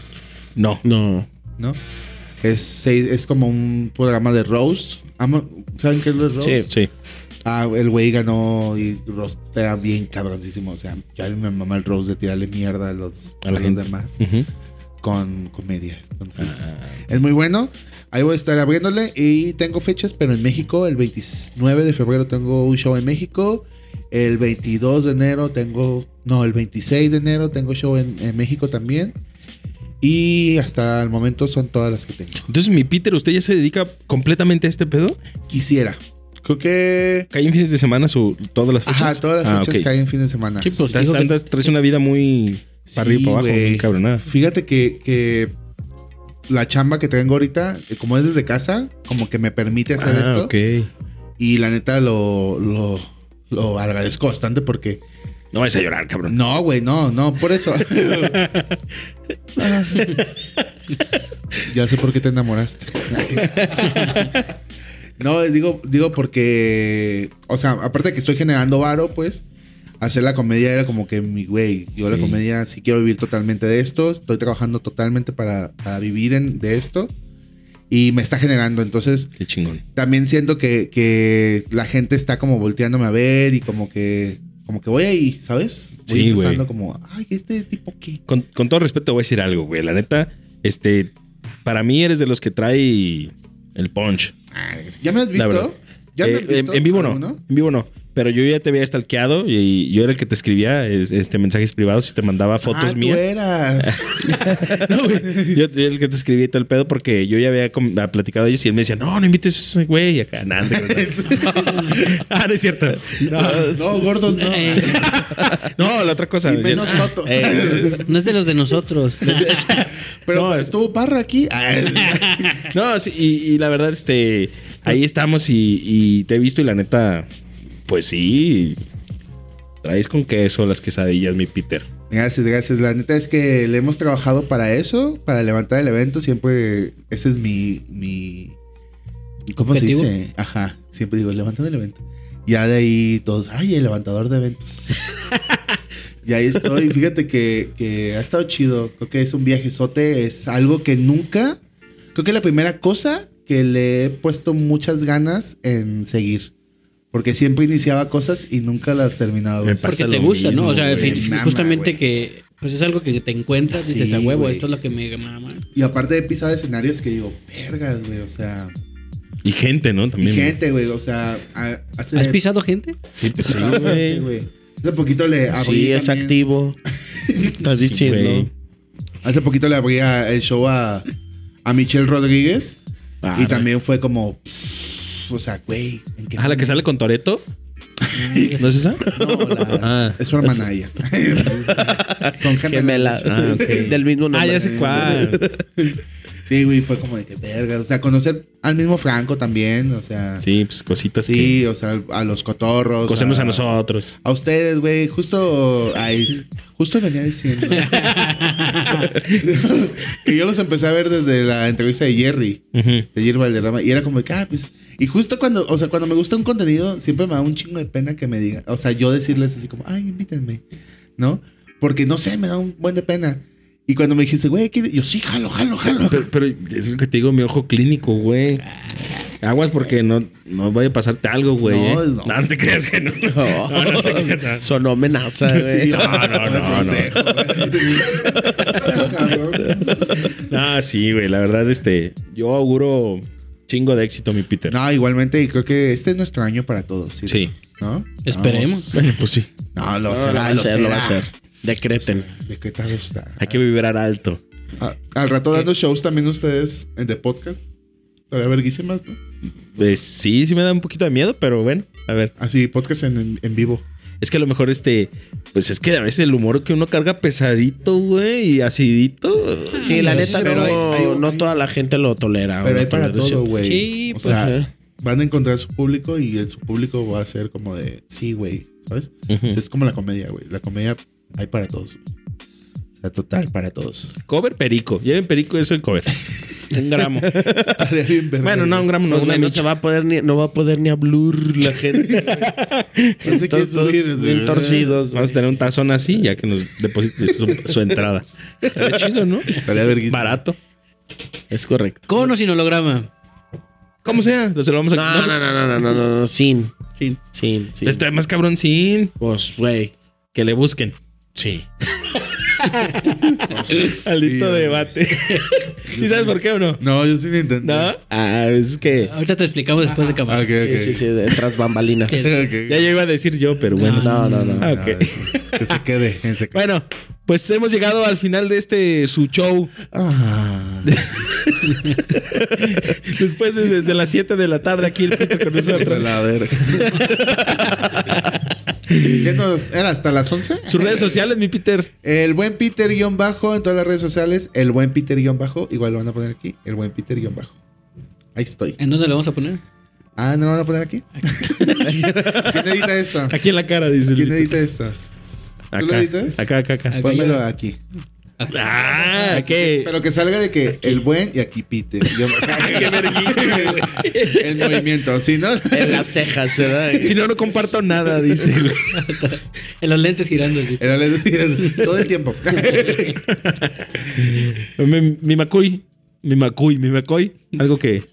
No. No. ¿no? Es, seis- es como un programa de Rose. ¿Saben qué es lo de Rose? Sí. Sí. Ah, el güey ganó y rostea bien cabroncísimo. O sea, ya me mama el Rose de tirarle mierda a los, A la los gente. demás Ujú. Con comedia. Entonces, Ah, Es muy bueno. Ahí voy a estar abriéndole. Y tengo fechas, pero en México, el 29 de febrero tengo un show en México. El 22 de enero tengo. No, el 26 de enero tengo show en, en México también. Y hasta el momento son todas las que tengo. Entonces, mi Peter, ¿usted ya se dedica completamente a este pedo? Quisiera. Creo que. ¿Cae en fines de semana su, todas las fechas? Ajá, todas las Ah, fechas ok. caen en fin de semana. Sí, pues, Estás- andas- traes una vida muy para arriba y para abajo, bien cabronada. Fíjate que, que la chamba que tengo ahorita, eh, como es desde casa, como que me permite hacer Ah, esto. ok. Y la neta lo, lo, lo agradezco bastante porque No vayas a llorar, cabrón. No, güey, no, no, por eso. [laughs] ya sé por qué te enamoraste. [laughs] no, digo, digo porque, o sea, aparte de que estoy generando varo, pues, hacer la comedia era como que mi güey. Yo la comedia sí quiero vivir totalmente de esto. Estoy trabajando totalmente para, para vivir en- de esto. Y me está generando. Entonces, Qué chingón. también siento que, que la gente está como volteándome a ver y como que como que voy ahí, ¿sabes? Voy Sí, empezando güey. como, ay, este tipo qué. Con, con todo respeto voy a decir algo, güey. La neta, este, para mí eres de los que trae el punch. Ay, ¿Ya me has visto? ¿Ya me Eh, has visto? en, en vivo no, en vivo no. Pero yo ya te había stalkeado y yo era el que te escribía es- este, mensajes privados y te mandaba fotos ah, tú mías. eras. [laughs] No, güey. Yo, yo el que te escribí y todo el pedo porque yo ya había ah, platicado de ellos y él me decía, no, no invites a ese güey. Y acá, nada. [laughs] ah, no es cierto. No, no, gordo, no. Eh, [laughs] no, la otra cosa. Y menos Yo- foto. Eh, no es de los de nosotros. Pero no, estuvo Parra aquí. No, sí, y, y la verdad, este, ahí estamos y, y te he visto y la neta, pues sí, traes con queso las quesadillas, mi Peter. Gracias, gracias. La neta es que le hemos trabajado para eso, para levantar el evento. Siempre, ese es mi, mi, ¿cómo ¿Objetivo? se dice? Ajá, siempre digo, levantando el evento. Ya de ahí todos, ay, el levantador de eventos. [laughs] y ahí estoy. Fíjate que, que ha estado chido. Creo que es un viajezote, es algo que nunca, creo que es la primera cosa que le he puesto muchas ganas en seguir. Porque siempre iniciaba cosas y nunca las terminaba. Me güey. pasa Porque te gusta, mismo, ¿no? O sea, Mama, justamente que pues es algo que te encuentras y dices Sí, a huevo, esto es lo que me mama. Y aparte he pisado escenarios que digo, vergas, güey, o sea... Y gente, ¿no? Y También. gente, güey, o sea... hace, ¿Has pisado gente? Sí, pues sí, pisado [laughs] gente, güey. Hace poquito le abrí Sí, es también- activo. Estás diciendo. Hace poquito le abrí el show a, a Michelle Rodríguez. Ah, y también fue como... O sea, güey... ¿en qué Ah, la que sale con Toreto. [laughs] ¿No es esa? No, la- [laughs] Ah. es su hermana ella. [laughs] Son gemelas. Ah. Del mismo Ah, nombre. ya sé cuál. Sí, güey, fue como de que vergas. O sea, conocer al mismo Franco también, o sea... Sí, Sí, pues cositas que o sea, a los cotorros. cosemos a nosotros. A ustedes, güey, justo ay, justo venía diciendo que yo los empecé a ver desde la entrevista de Jerry, de Jerry Valderrama, y era como que, ah, pues, y justo cuando, o sea, cuando me gusta un contenido, siempre me da un chingo de pena que me digan, o sea, yo decirles así como, ay, invítenme, ¿no? Porque no sé, me da un buen de pena. Y cuando me dijiste, güey, ¿quieres?", yo sí, jalo, jalo, jalo. Pero, pero es lo que te digo, mi ojo clínico, güey. Aguas porque no, no vaya a pasarte algo, güey. No, ¿eh? no. no. te creas que no. [laughs] No, no te creas. no. [laughs] Sonó amenaza, güey. Sí, no, no, no, no. [laughs] Cabrón. Ah, sí, güey. La verdad, este, yo auguro chingo de éxito, mi Peter. No, igualmente, y creo que este es nuestro año para todos. ¿sí? Sí. ¿No? Esperemos. Bueno, pues sí. No, lo No, será, lo va a hacer, lo va a hacer. Decreten. ¿De qué tal está? Hay que vibrar alto. Ah, al rato dando shows también ustedes en The Podcast. Para verguísimas, ¿no? Pues sí, sí me da un poquito de miedo, pero bueno, a ver. Así, podcast en, en, en vivo. Es que a lo mejor este, pues es que a veces el humor que uno carga pesadito, güey, y acidito. Sí, la Pero neta, sí, no, pero hay- hay- no hay- toda la gente lo tolera. Pero hay para todo, güey. Sí, o pues, sea, Ajá. van a encontrar su público y el, su público va a ser como de, sí, güey, ¿sabes? Ujú. O sea, es como la comedia, güey. La comedia hay para todos. O sea, total, para todos. Cover perico. Lleven perico, es el cover. [laughs] un gramo. Bueno, no, un gramo, no, Pues, no se va a poder ni, no va a poder ni a blur la gente. No se quiere Todos- todos subir. bien torcidos. Vamos a tener un tazón así, ya que nos deposite su, su entrada. Estaría chido, ¿no? Estaría verguísima. Barato. Es correcto. ¿Con o sin holograma? Como sea, entonces lo vamos a... No, no, no, no, no, no, no, no, sin. Sí. Sin, sin. Está más cabrón sin Pues, güey. que le busquen. Sí. [laughs] [laughs] Maldito Sí, debate. [laughs] ¿Sí sabes por qué o no? No, yo sí intento. ¿No? Ah, es que... Ahorita te explicamos después de cámara. Ok, ok. Sí, sí, sí, de tras bambalinas. [laughs] Ya yo iba a decir yo, pero bueno. No, no, no. Ah, ok. Que se quede. Bueno, pues hemos llegado al final de este su show. Ah. [laughs] Después de, desde las 7 de la tarde aquí el pito con nosotros. la verga. [laughs] ¿Qué nos- ¿Era hasta las 11? Sus redes sociales, mi Peter. El buen Peter guion bajo en todas las redes sociales. El buen Peter guion bajo. Igual lo van a poner aquí. El buen Peter guion bajo. Ahí estoy. ¿En dónde lo vamos a poner? Ah, ¿no lo van a poner aquí? [laughs] ¿Quién edita esto? Aquí en la cara, dice. el ¿Quién edita esto? ¿Tú lo Acá, editas? acá, acá, acá. Pónmelo ya. aquí. Ah, ¿qué? Pero que salga de que el buen y aquí Peter. Yo- [laughs] Qué el movimiento. Si no, En las cejas, ¿verdad? [laughs] Si no, no comparto nada, dice. En los lentes girando. sí. el- todo el tiempo. [laughs] mi, mi Macuy. Mi Macuy, mi Macoy. Algo que,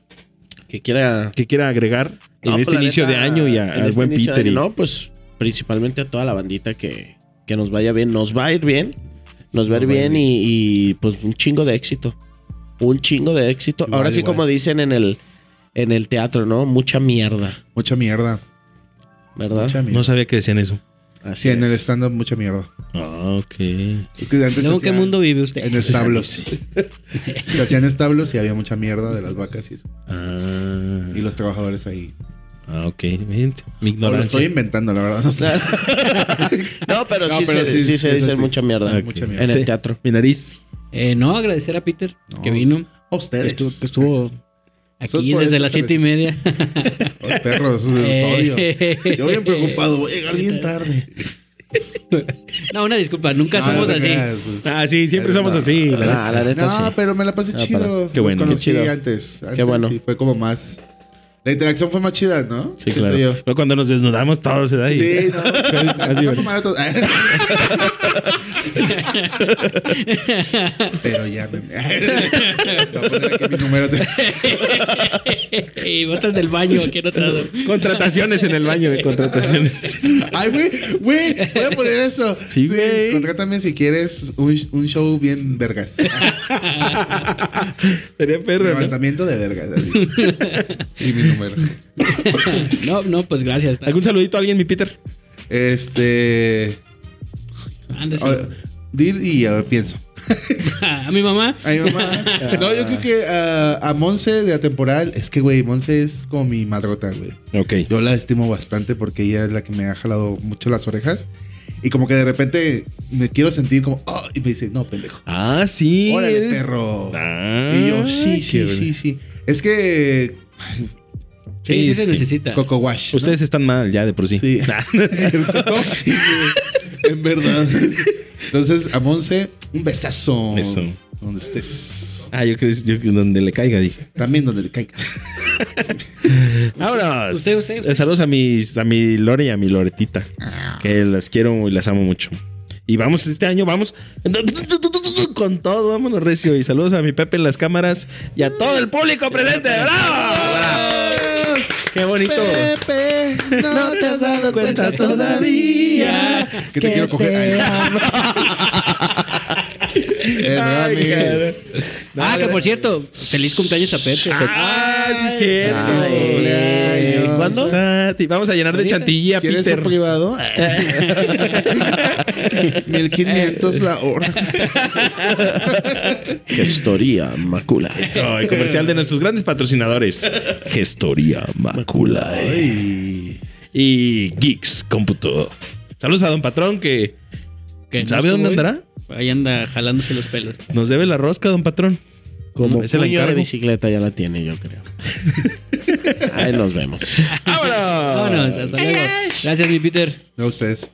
Que quiera. que quiera agregar en este pues, la inicio neta, de año y a- en al este buen Peter. y- No, pues principalmente a toda la bandita que, que nos vaya bien. Nos va a ir bien. Nos va a ir bien y, y, pues un chingo de éxito. Un chingo de éxito. Igual, Ahora sí, igual. como dicen en el, en el teatro, ¿no? Mucha mierda, Mucha mierda. ¿verdad? Mucha mierda. No sabía que decían eso. Así Sí, en el stand-up mucha mierda. Ah, ok. Es que antes Luego, ¿qué mundo vive usted? En establos. [laughs] se hacían establos y había mucha mierda de las vacas y eso. Ah, Y los trabajadores ahí. Ah ok. Mi No, lo estoy ignorancia. inventando, la verdad. [laughs] No sé. No, pero No, sí, pero se, sí, sí se eso dice sí. mucha mierda. Mucha mierda. En Este- el teatro. Mi nariz. Eh, no, agradecer a Peter No, que vino. A ustedes. Que estuvo, que estuvo Sos aquí desde eso, las siete y media. [laughs] Los perros, es odio. Eh. Yo bien preocupado, voy a llegar bien tarde. [laughs] No, una disculpa, nunca No, somos no así. creas. Ah, sí, siempre somos así. la neta. Ah, la neta No, sí. pero me la pasé Ah, chido. para. Los Qué bueno, qué conocí chido. antes. antes Qué bueno. Sí, fue como más. La interacción fue más chida, ¿no? Sí, claro. yo. Fue cuando nos desnudamos todos, ¿verdad? Y- Sí, no. [laughs] Así, bueno. [laughs] [laughs] Pero ya me. [laughs] Voy a poner aquí mi número. [laughs] y botas del baño, aquí anotado. Contrataciones en el baño, de contrataciones. Ay, güey, güey, voy a poner eso. Sí, güey. Contrátame si quieres un, un show bien vergas. Sería perro, ¿no? Levantamiento de vergas. así. y mi número. No, no, pues gracias. ¿Algún saludito a alguien, mi Peter? Este. Ahora, Dir y a ver, pienso. [laughs] A mi mamá. A mi mamá. No, yo creo que ah, a Monse de Atemporal. Es que, güey, Monse es como mi madrota, güey. Ok. Yo la estimo bastante porque ella es la que me ha jalado mucho las orejas. Y como que de repente me quiero sentir como, oh, y me dice, no, pendejo. Ah, sí. Órale, eres- perro. Ah, y yo, sí, sí, sí, sí. Es que. Sí, sí, se necesita. Coco Wash. ¿no? Ustedes están mal ya de por sí. Sí. [laughs] Ah, no es cierto. [laughs] Sí, güey. [laughs] En verdad. Entonces, a Monse, un besazo. Beso. Donde estés. Ah, yo creo que yo- donde le caiga, dije. También donde le caiga. [laughs] Eh, Saludos a mis, a mi Lore y a mi Loretita. Que las quiero y las amo mucho. Y vamos, este año vamos con todo, vámonos recio. Y saludos a mi Pepe en las cámaras y a todo el público presente. ¡Bravo! ¡Qué bonito! Pepe, no te has dado cuenta todavía que te quiero coger. Ay. Ay, ah, que por cierto, feliz cumpleaños a Pepe. Ah, sí, es cierto. Ay, cumpleaños. ¿Cuándo? Sati, Vamos a llenar de chantilly a ¿Quieres Peter. un privado? [laughs] 1500 la hora. Gestoría Macula. Eso, el comercial de nuestros grandes patrocinadores. Gestoría Macula. Ay. Y Geeks Cómputo. Saludos a Don Patrón que No ¿sabe dónde andará? Ahí anda jalándose los pelos. Nos debe la rosca, Don Patrón. Como Ese la puño de encargo. bicicleta ya la tiene, yo creo. [laughs] Ahí nos vemos. ¡Vámonos! Vámonos, hasta luego. Gracias, mi Peter. No, ustedes.